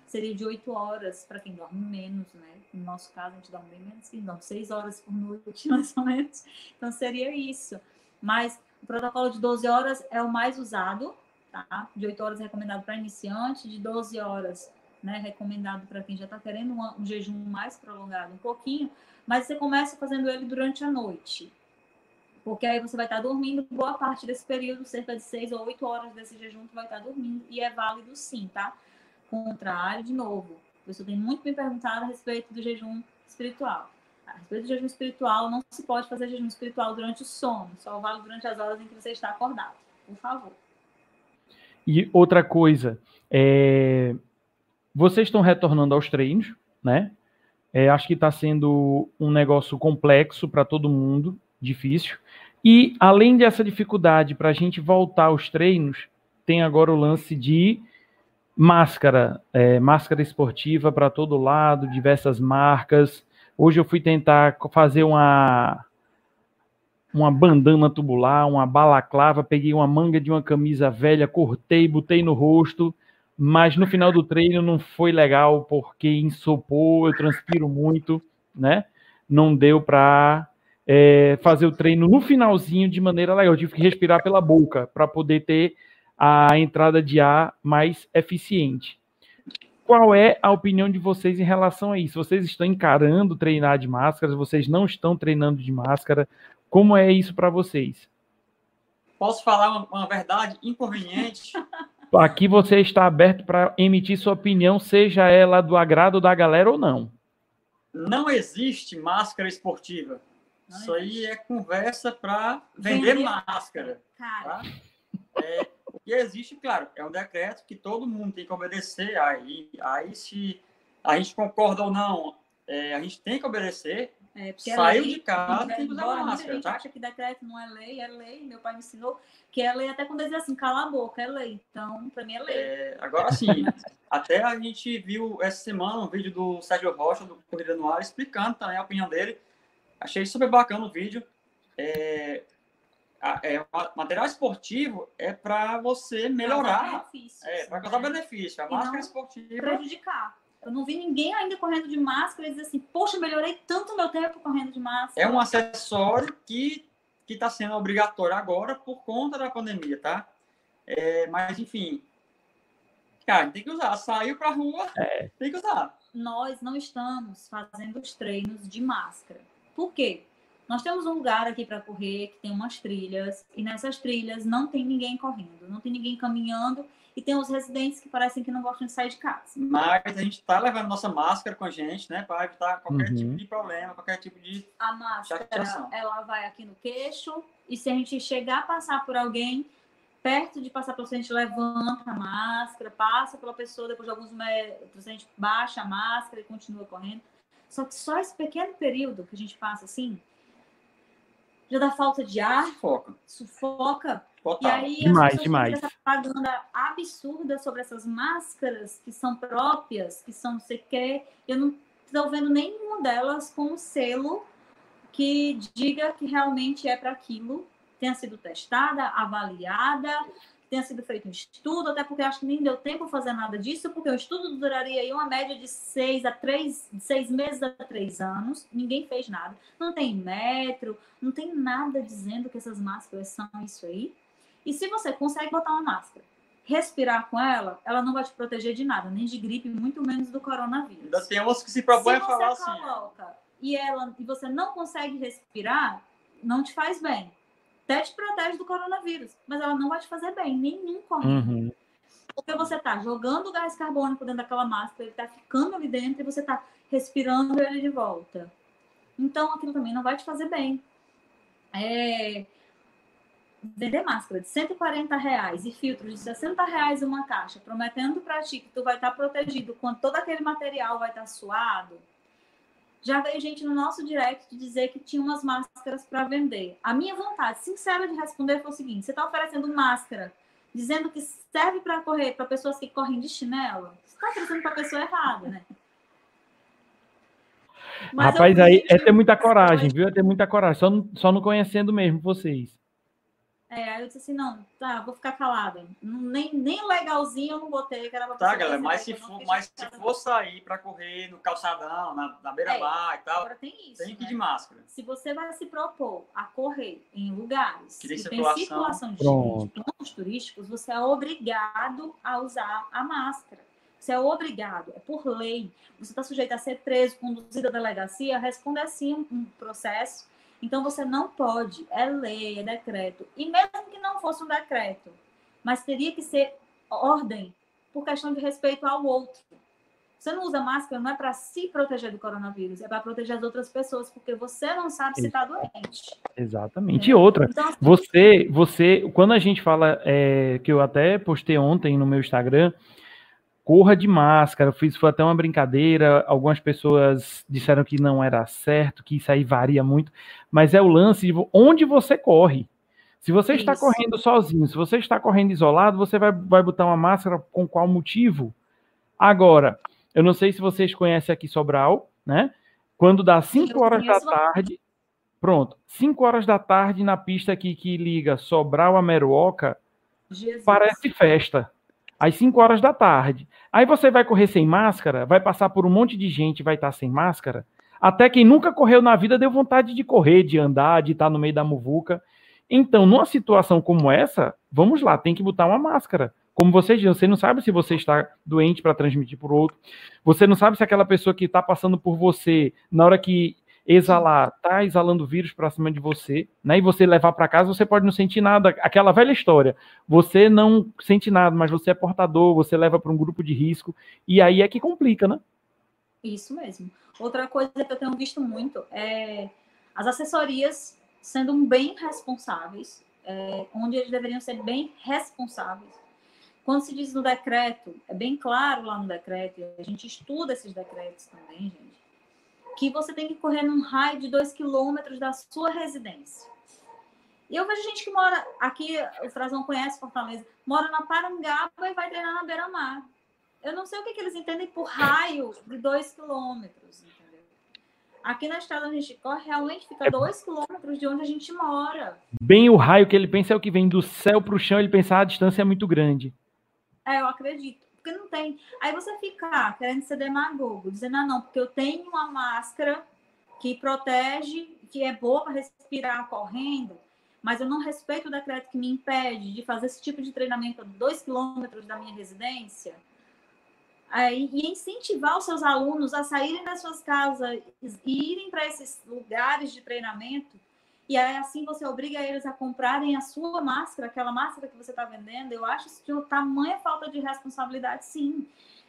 Seria de 8 horas para quem dorme menos, né? No nosso caso, a gente dorme bem menos, que dorme 6 horas por noite, <laughs> mais ou menos. Então seria isso. Mas o protocolo de 12 horas é o mais usado, tá? De 8 horas recomendado para iniciante, de 12 horas, né, recomendado para quem já está querendo um, um, jejum mais prolongado, um pouquinho, mas você começa fazendo ele durante a noite. Porque aí você vai estar dormindo boa parte desse período, cerca de seis ou oito horas desse jejum, tu vai estar dormindo, e é válido sim, tá? Contrário, de novo, a pessoa tem muito me perguntado a respeito do jejum espiritual. A respeito do jejum espiritual, não se pode fazer jejum espiritual durante o sono, só vale durante as horas em que você está acordado, por favor. E outra coisa, é... vocês estão retornando aos treinos, né? É, acho que está sendo um negócio complexo para todo mundo, difícil. E além dessa dificuldade para a gente voltar aos treinos, tem agora o lance de máscara, é, máscara esportiva para todo lado, diversas marcas. Hoje eu fui tentar fazer uma uma bandana tubular, uma balaclava, peguei uma manga de uma camisa velha, cortei, botei no rosto, mas no final do treino não foi legal porque ensopou, eu transpiro muito, né? Não deu para é, fazer o treino no finalzinho de maneira legal. Eu tive que respirar pela boca para poder ter a entrada de ar mais eficiente. Qual é a opinião de vocês em relação a isso? Vocês estão encarando treinar de máscara? Vocês não estão treinando de máscara? Como é isso para vocês? Posso falar uma, uma verdade inconveniente? <laughs> Aqui você está aberto para emitir sua opinião, seja ela do agrado da galera ou não. Não existe máscara esportiva. Não Isso existe. aí é conversa para vender, vender, máscara. Cara. Tá? É, o que existe, claro, é um decreto que todo mundo tem que obedecer. Aí, aí se a gente concorda ou não, é, a gente tem que obedecer. É, Saiu lei, de casa, tem que usar máscara. Muita gente tá? acha que decreto não é lei, é lei. Meu pai me ensinou que é lei até quando dizia assim, cala a boca, é lei. Então, para mim é lei. É, agora sim, até a gente viu essa semana um vídeo do Sérgio Rocha, do Corrida no Ar, explicando também a opinião dele. Achei super bacana o vídeo. É, é, material esportivo é para você melhorar. É, para causar né? benefício. A e máscara esportiva. Prejudicar. Eu não vi ninguém ainda correndo de máscara e dizer assim, poxa, melhorei tanto meu tempo correndo de máscara. É um acessório que está sendo obrigatório agora por conta da pandemia, tá? É, mas, enfim, cara, tem que usar. Saiu para rua, é. tem que usar. Nós não estamos fazendo os treinos de máscara. Por quê? Nós temos um lugar aqui para correr que tem umas trilhas e nessas trilhas não tem ninguém correndo, não tem ninguém caminhando e tem os residentes que parecem que não gostam de sair de casa. Mas a gente está levando nossa máscara com a gente, né, para evitar qualquer uhum. tipo de problema, qualquer tipo de a máscara ela vai aqui no queixo e se a gente chegar a passar por alguém perto de passar pelo a gente levanta a máscara, passa pela pessoa, depois de alguns metros a gente baixa a máscara e continua correndo. Só que só esse pequeno período que a gente passa assim, já dá falta de ar, sufoca. sufoca. Total. E aí demais, as demais. essa propaganda absurda sobre essas máscaras que são próprias, que são não sei o quê. Eu não estou vendo nenhuma delas com um selo que diga que realmente é para aquilo, tenha sido testada, avaliada, tenha sido feito um estudo, até porque acho que nem deu tempo fazer nada disso, porque o estudo duraria aí uma média de seis a três, seis meses a três anos, ninguém fez nada. Não tem metro, não tem nada dizendo que essas máscaras são isso aí. E se você consegue botar uma máscara, respirar com ela, ela não vai te proteger de nada, nem de gripe, muito menos do coronavírus. Ainda tem uns que se propõem a falar assim. Se você coloca e, ela, e você não consegue respirar, não te faz bem até te protege do coronavírus, mas ela não vai te fazer bem, nenhum correndo. Uhum. Porque você está jogando gás carbônico dentro daquela máscara, ele está ficando ali dentro e você está respirando ele de volta. Então, aquilo também não vai te fazer bem. É... Vender máscara de 140 reais e filtros de 60 reais uma caixa, prometendo para ti que tu vai estar tá protegido quando todo aquele material vai estar tá suado, já veio gente no nosso direct dizer que tinha umas máscaras para vender. A minha vontade sincera de responder foi o seguinte: você está oferecendo máscara dizendo que serve para correr para pessoas que correm de chinelo? Você está oferecendo para a pessoa errada, né? Mas Rapaz, aí é ter muita coragem, viu? É ter muita coragem, só não, só não conhecendo mesmo vocês. É, aí eu disse assim, não, tá, vou ficar calada. Nem, nem legalzinho eu não botei, que era pra Tá, galera, mas se for, mas se for sair para correr no calçadão, na, na beira-mar é, e tal, agora tem isso. Tem que ir né? de máscara. Se você vai se propor a correr em lugares que, que tem circulação de pontos turísticos, você é obrigado a usar a máscara. Você é obrigado, é por lei. Você está sujeito a ser preso, conduzido à delegacia, responder assim um processo Então você não pode, é lei, é decreto. E mesmo que não fosse um decreto, mas teria que ser ordem por questão de respeito ao outro. Você não usa máscara não é para se proteger do coronavírus, é para proteger as outras pessoas, porque você não sabe se está doente. Exatamente. É. E outra, então, assim, você, você, quando a gente fala, é, que eu até postei ontem no meu Instagram, corra de máscara, fiz foi até uma brincadeira, algumas pessoas disseram que não era certo, que isso aí varia muito, mas é o lance de onde você corre. Se você está isso. correndo sozinho, se você está correndo isolado, você vai, vai botar uma máscara com qual motivo? Agora, eu não sei se vocês conhecem aqui Sobral, né? Quando dá 5 horas da tarde, pronto, 5 horas da tarde na pista aqui que liga Sobral a Meruoca, Jesus. parece festa. Às 5 horas da tarde. Aí você vai correr sem máscara, vai passar por um monte de gente, vai estar sem máscara. Até quem nunca correu na vida deu vontade de correr, de andar, de estar no meio da muvuca. Então, numa situação como essa, vamos lá, tem que botar uma máscara. Como você diz, você não sabe se você está doente para transmitir o outro. Você não sabe se aquela pessoa que está passando por você, na hora que exalar, está exalando vírus para cima de você, né? E você levar para casa, você pode não sentir nada. Aquela velha história. Você não sente nada, mas você é portador, você leva para um grupo de risco. E aí é que complica, né? Isso mesmo. Outra coisa que eu tenho visto muito é as assessorias sendo bem responsáveis, é, onde eles deveriam ser bem responsáveis quando se diz no decreto, é bem claro lá no decreto, a gente estuda esses decretos também, gente, que você tem que correr num raio de dois quilômetros da sua residência. E eu vejo gente que mora aqui, o Frazão conhece Fortaleza, mora na Parangaba e vai treinar na beira-mar. Eu não sei o que, que eles entendem por raio de dois quilômetros, entendeu? Aqui na estrada onde a gente corre, realmente fica é dois quilômetros de onde a gente mora. Bem o raio que ele pensa é o que vem do céu para o chão, ele pensa ah, a distância é muito grande. É, eu acredito. Porque não tem. Aí você fica querendo ser demagogo, dizendo, ah, não, porque eu tenho uma máscara que protege, que é boa para respirar correndo, mas eu não respeito o decreto que me impede de fazer esse tipo de treinamento a dois quilômetros da minha residência. Aí, e incentivar os seus alunos a saírem das suas casas e irem para esses lugares de treinamento e aí, assim você obriga eles a comprarem a sua máscara, aquela máscara que você está vendendo. Eu acho isso de uma tamanha falta de responsabilidade, sim.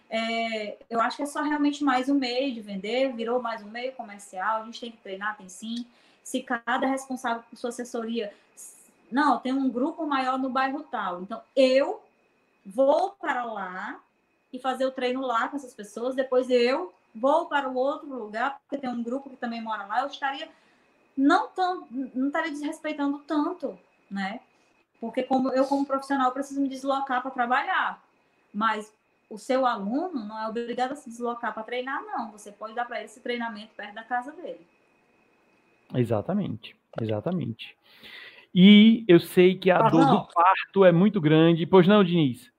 É, eu acho que é só realmente mais um meio de vender, virou mais um meio comercial. A gente tem que treinar, tem sim. Se cada responsável por sua assessoria, não, tem um grupo maior no bairro tal. Então, eu vou para lá e fazer o treino lá com essas pessoas. Depois eu vou para o outro lugar, porque tem um grupo que também mora lá. Eu estaria não tão, não estaria desrespeitando tanto, né? Porque como eu como profissional preciso me deslocar para trabalhar, mas o seu aluno não é obrigado a se deslocar para treinar, não. Você pode dar para ele esse treinamento perto da casa dele. Exatamente, exatamente. E eu sei que a ah, dor não. do parto é muito grande. Pois não, Diniz?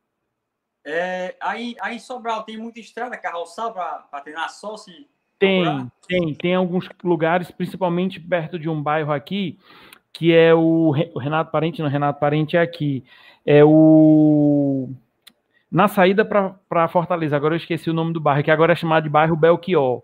É, aí, aí em Sobral tem muita estrada carroçal para treinar só se tem, tem, tem alguns lugares, principalmente perto de um bairro aqui, que é o, o Renato Parente, não, Renato Parente é aqui, é o na saída para Fortaleza, agora eu esqueci o nome do bairro, que agora é chamado de bairro Belchior.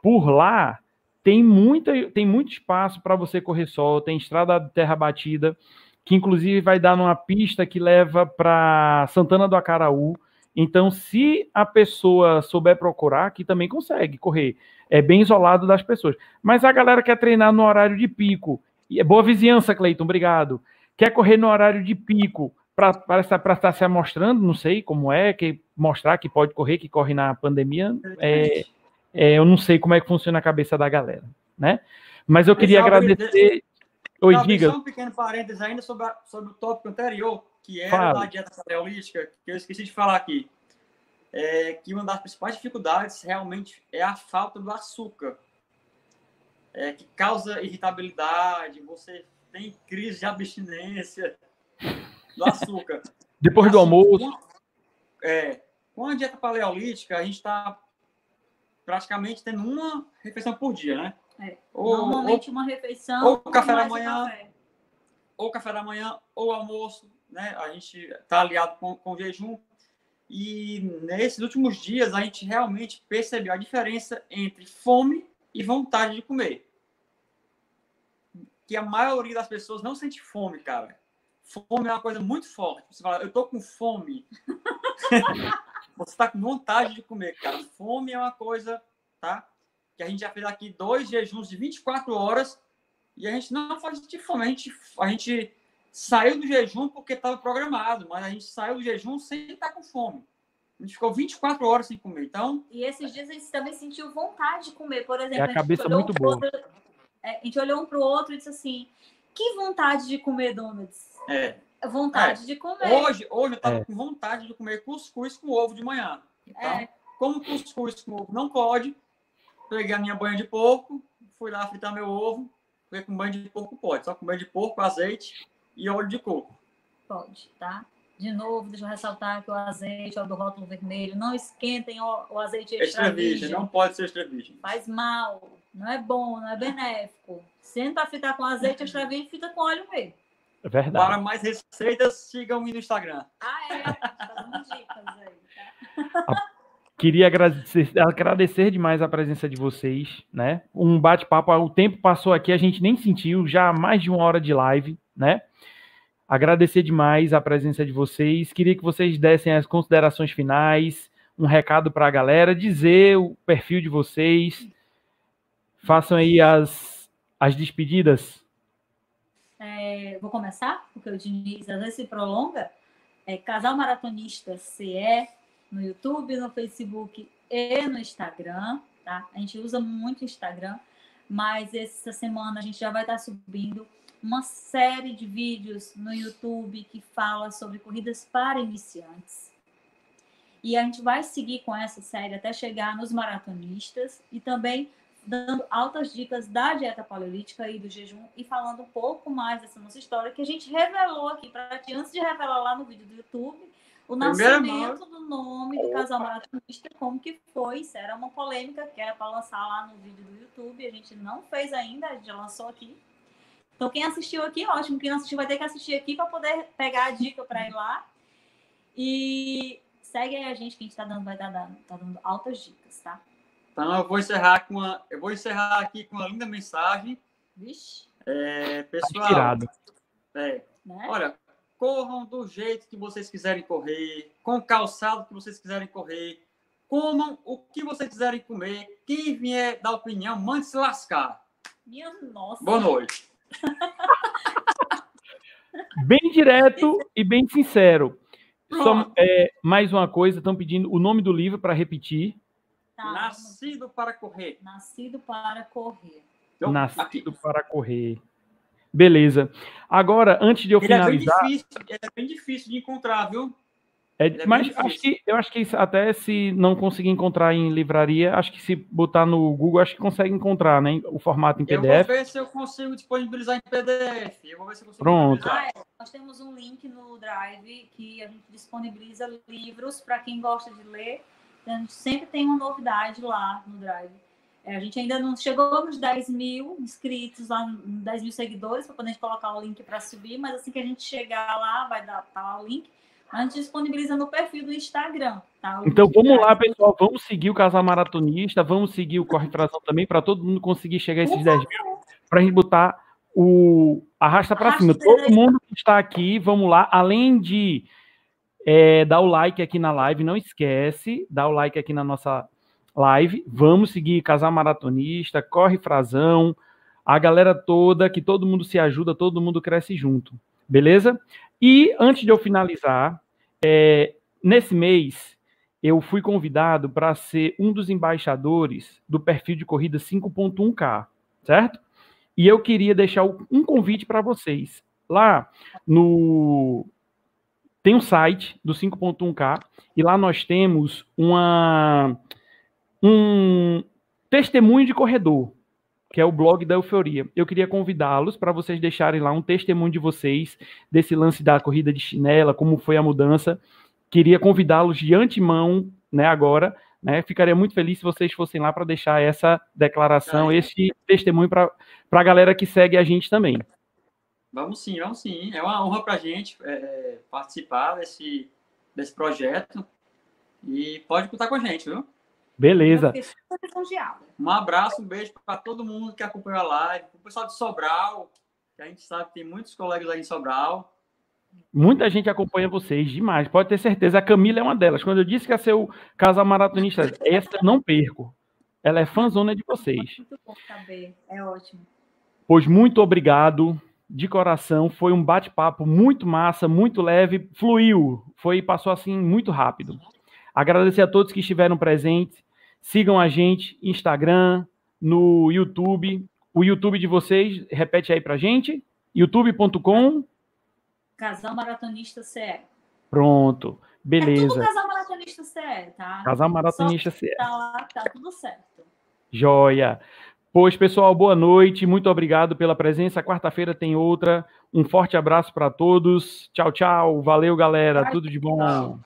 Por lá tem muita, tem muito espaço para você correr só, tem estrada de terra batida, que inclusive vai dar numa pista que leva para Santana do Acaraú. Então, se a pessoa souber procurar, que também consegue correr. É bem isolado das pessoas. Mas a galera quer treinar no horário de pico. E é boa vizinhança, Cleiton, obrigado. Quer correr no horário de pico para estar se mostrando, não sei como é, que mostrar que pode correr, que corre na pandemia. É, é, eu não sei como é que funciona a cabeça da galera, né? Mas eu queria agradecer. Oi, diga. Só um pequeno parênteses ainda sobre, a, sobre o tópico anterior que era Fala. da dieta paleolítica, que eu esqueci de falar aqui, é que uma das principais dificuldades realmente é a falta do açúcar, é, que causa irritabilidade, você tem crise de abstinência do açúcar. <laughs> Depois do almoço. é, com a dieta paleolítica, a gente está praticamente tendo uma refeição por dia, né? É, ou, normalmente ou, uma refeição. Ou café da manhã. Café. Ou café da manhã, ou almoço, né? A gente está aliado com, com o jejum. E nesses últimos dias a gente realmente percebeu a diferença entre fome e vontade de comer. que a maioria das pessoas não sente fome, cara. Fome é uma coisa muito forte. Você fala, eu tô com fome. <laughs> você tá com vontade de comer, cara. Fome é uma coisa, tá? Que a gente já fez aqui dois jejuns de 24 horas e a gente não faz de fome. A gente, a gente saiu do jejum porque estava programado, mas a gente saiu do jejum sem estar com fome. A gente ficou 24 horas sem comer. Então. E esses dias a gente também sentiu vontade de comer, por exemplo. É a cabeça muito boa. Outro, é, a gente olhou um para o outro e disse assim: que vontade de comer donuts. É. Vontade é. de comer. Hoje, hoje eu estava é. com vontade de comer cuscuz com ovo de manhã. Então, é. como cuscuz com ovo não pode, peguei a minha banha de porco, fui lá fritar meu ovo, porque com banho de porco pode, só com banho de porco, azeite e óleo de coco. Pode, tá? De novo, deixa eu ressaltar que o azeite é do rótulo vermelho. Não esquentem o, o azeite extra, extra virgem. Não pode ser extra virgem. Faz mal. Não é bom, não é benéfico. Sendo para fritar com azeite extra virgem, frita com óleo mesmo. É verdade. Para mais receitas, sigam-me no Instagram. Ah, é? Tá dando dicas aí, tá? Queria agradecer, agradecer demais a presença de vocês, né? Um bate-papo, o tempo passou aqui, a gente nem sentiu, já mais de uma hora de live, né? Agradecer demais a presença de vocês. Queria que vocês dessem as considerações finais, um recado para a galera, dizer o perfil de vocês. Façam aí as, as despedidas. É, vou começar, porque o Diniz às vezes se prolonga. É, Casal Maratonista CE no YouTube, no Facebook e no Instagram. Tá? A gente usa muito o Instagram, mas essa semana a gente já vai estar subindo uma série de vídeos no YouTube que fala sobre corridas para iniciantes. E a gente vai seguir com essa série até chegar nos maratonistas e também dando altas dicas da dieta paleolítica e do jejum e falando um pouco mais dessa nossa história que a gente revelou aqui para ti antes de revelar lá no vídeo do YouTube o nascimento do nome do casal maratonista, como que foi, isso era uma polêmica que era para lançar lá no vídeo do YouTube, a gente não fez ainda, a gente já lançou aqui. Então, quem assistiu aqui, ótimo. Quem não assistiu vai ter que assistir aqui para poder pegar a dica para ir lá. E segue aí a gente que a gente está dando, vai estar dando, tá dando altas dicas, tá? Então eu vou encerrar com uma, eu vou encerrar aqui com uma linda mensagem. Vixe. É, pessoal, é, né? olha, corram do jeito que vocês quiserem correr, com o calçado que vocês quiserem correr, comam o que vocês quiserem comer. Quem vier dar opinião, mande se lascar. Minha nossa. Boa noite. <laughs> bem direto e bem sincero. Só, é, mais uma coisa, estão pedindo o nome do livro para repetir. Tá, Nascido para correr. Nascido para correr. Então, Nascido aqui. para correr. Beleza. Agora, antes de eu ele finalizar. É bem difícil, é bem difícil de encontrar, viu? É, é mas acho que, eu acho que até se não conseguir encontrar em livraria, acho que se botar no Google, acho que consegue encontrar, né? O formato em PDF. Eu vou ver se eu consigo disponibilizar em PDF. Eu vou ver se eu consigo Pronto. Ah, é. Nós temos um link no Drive que a gente disponibiliza livros para quem gosta de ler. Então, a gente sempre tem uma novidade lá no Drive. É, a gente ainda não chegou nos 10 mil inscritos, lá, 10 mil seguidores, para poder colocar o link para subir, mas assim que a gente chegar lá, vai dar tá lá o link a gente disponibiliza no perfil do Instagram. Tá? Então vamos lá, pessoal. Vamos seguir o Casal Maratonista, vamos seguir o Corre Fração também, para todo mundo conseguir chegar a esses 10 mil, para a gente botar o arrasta para cima. Todo mundo que está aqui, vamos lá. Além de é, dar o like aqui na live, não esquece, dá o like aqui na nossa live. Vamos seguir Casal Maratonista, Corre Frazão, a galera toda, que todo mundo se ajuda, todo mundo cresce junto. Beleza? E antes de eu finalizar, é, nesse mês eu fui convidado para ser um dos embaixadores do perfil de corrida 5.1K, certo? E eu queria deixar um convite para vocês. Lá no tem um site do 5.1K e lá nós temos uma um testemunho de corredor que é o blog da Euforia. Eu queria convidá-los para vocês deixarem lá um testemunho de vocês desse lance da corrida de chinela, como foi a mudança. Queria convidá-los de antemão, né, agora, né? Ficaria muito feliz se vocês fossem lá para deixar essa declaração, esse testemunho para a galera que segue a gente também. Vamos sim, vamos sim. É uma honra para a gente é, participar desse, desse projeto. E pode contar com a gente, viu? Beleza. Um abraço, um beijo para todo mundo que acompanhou a live, o pessoal de Sobral, que a gente sabe que tem muitos colegas aí em Sobral. Muita gente acompanha vocês demais, pode ter certeza. A Camila é uma delas. Quando eu disse que ia ser o casal maratonista, essa não perco. Ela é fãzona de vocês. Muito bom saber. É ótimo. Pois muito obrigado de coração. Foi um bate-papo muito massa, muito leve, fluiu, foi passou assim muito rápido. Agradecer a todos que estiveram presentes. Sigam a gente Instagram, no YouTube. O YouTube de vocês, repete aí pra gente. youtube.com Casal Maratonista CE. Pronto. Beleza. É tudo Casal Maratonista CE, tá? Casal Maratonista CE. Tá lá, tá tudo certo. Joia. Pois, pessoal, boa noite. Muito obrigado pela presença. Quarta-feira tem outra. Um forte abraço para todos. Tchau, tchau. Valeu, galera. Tudo de bom.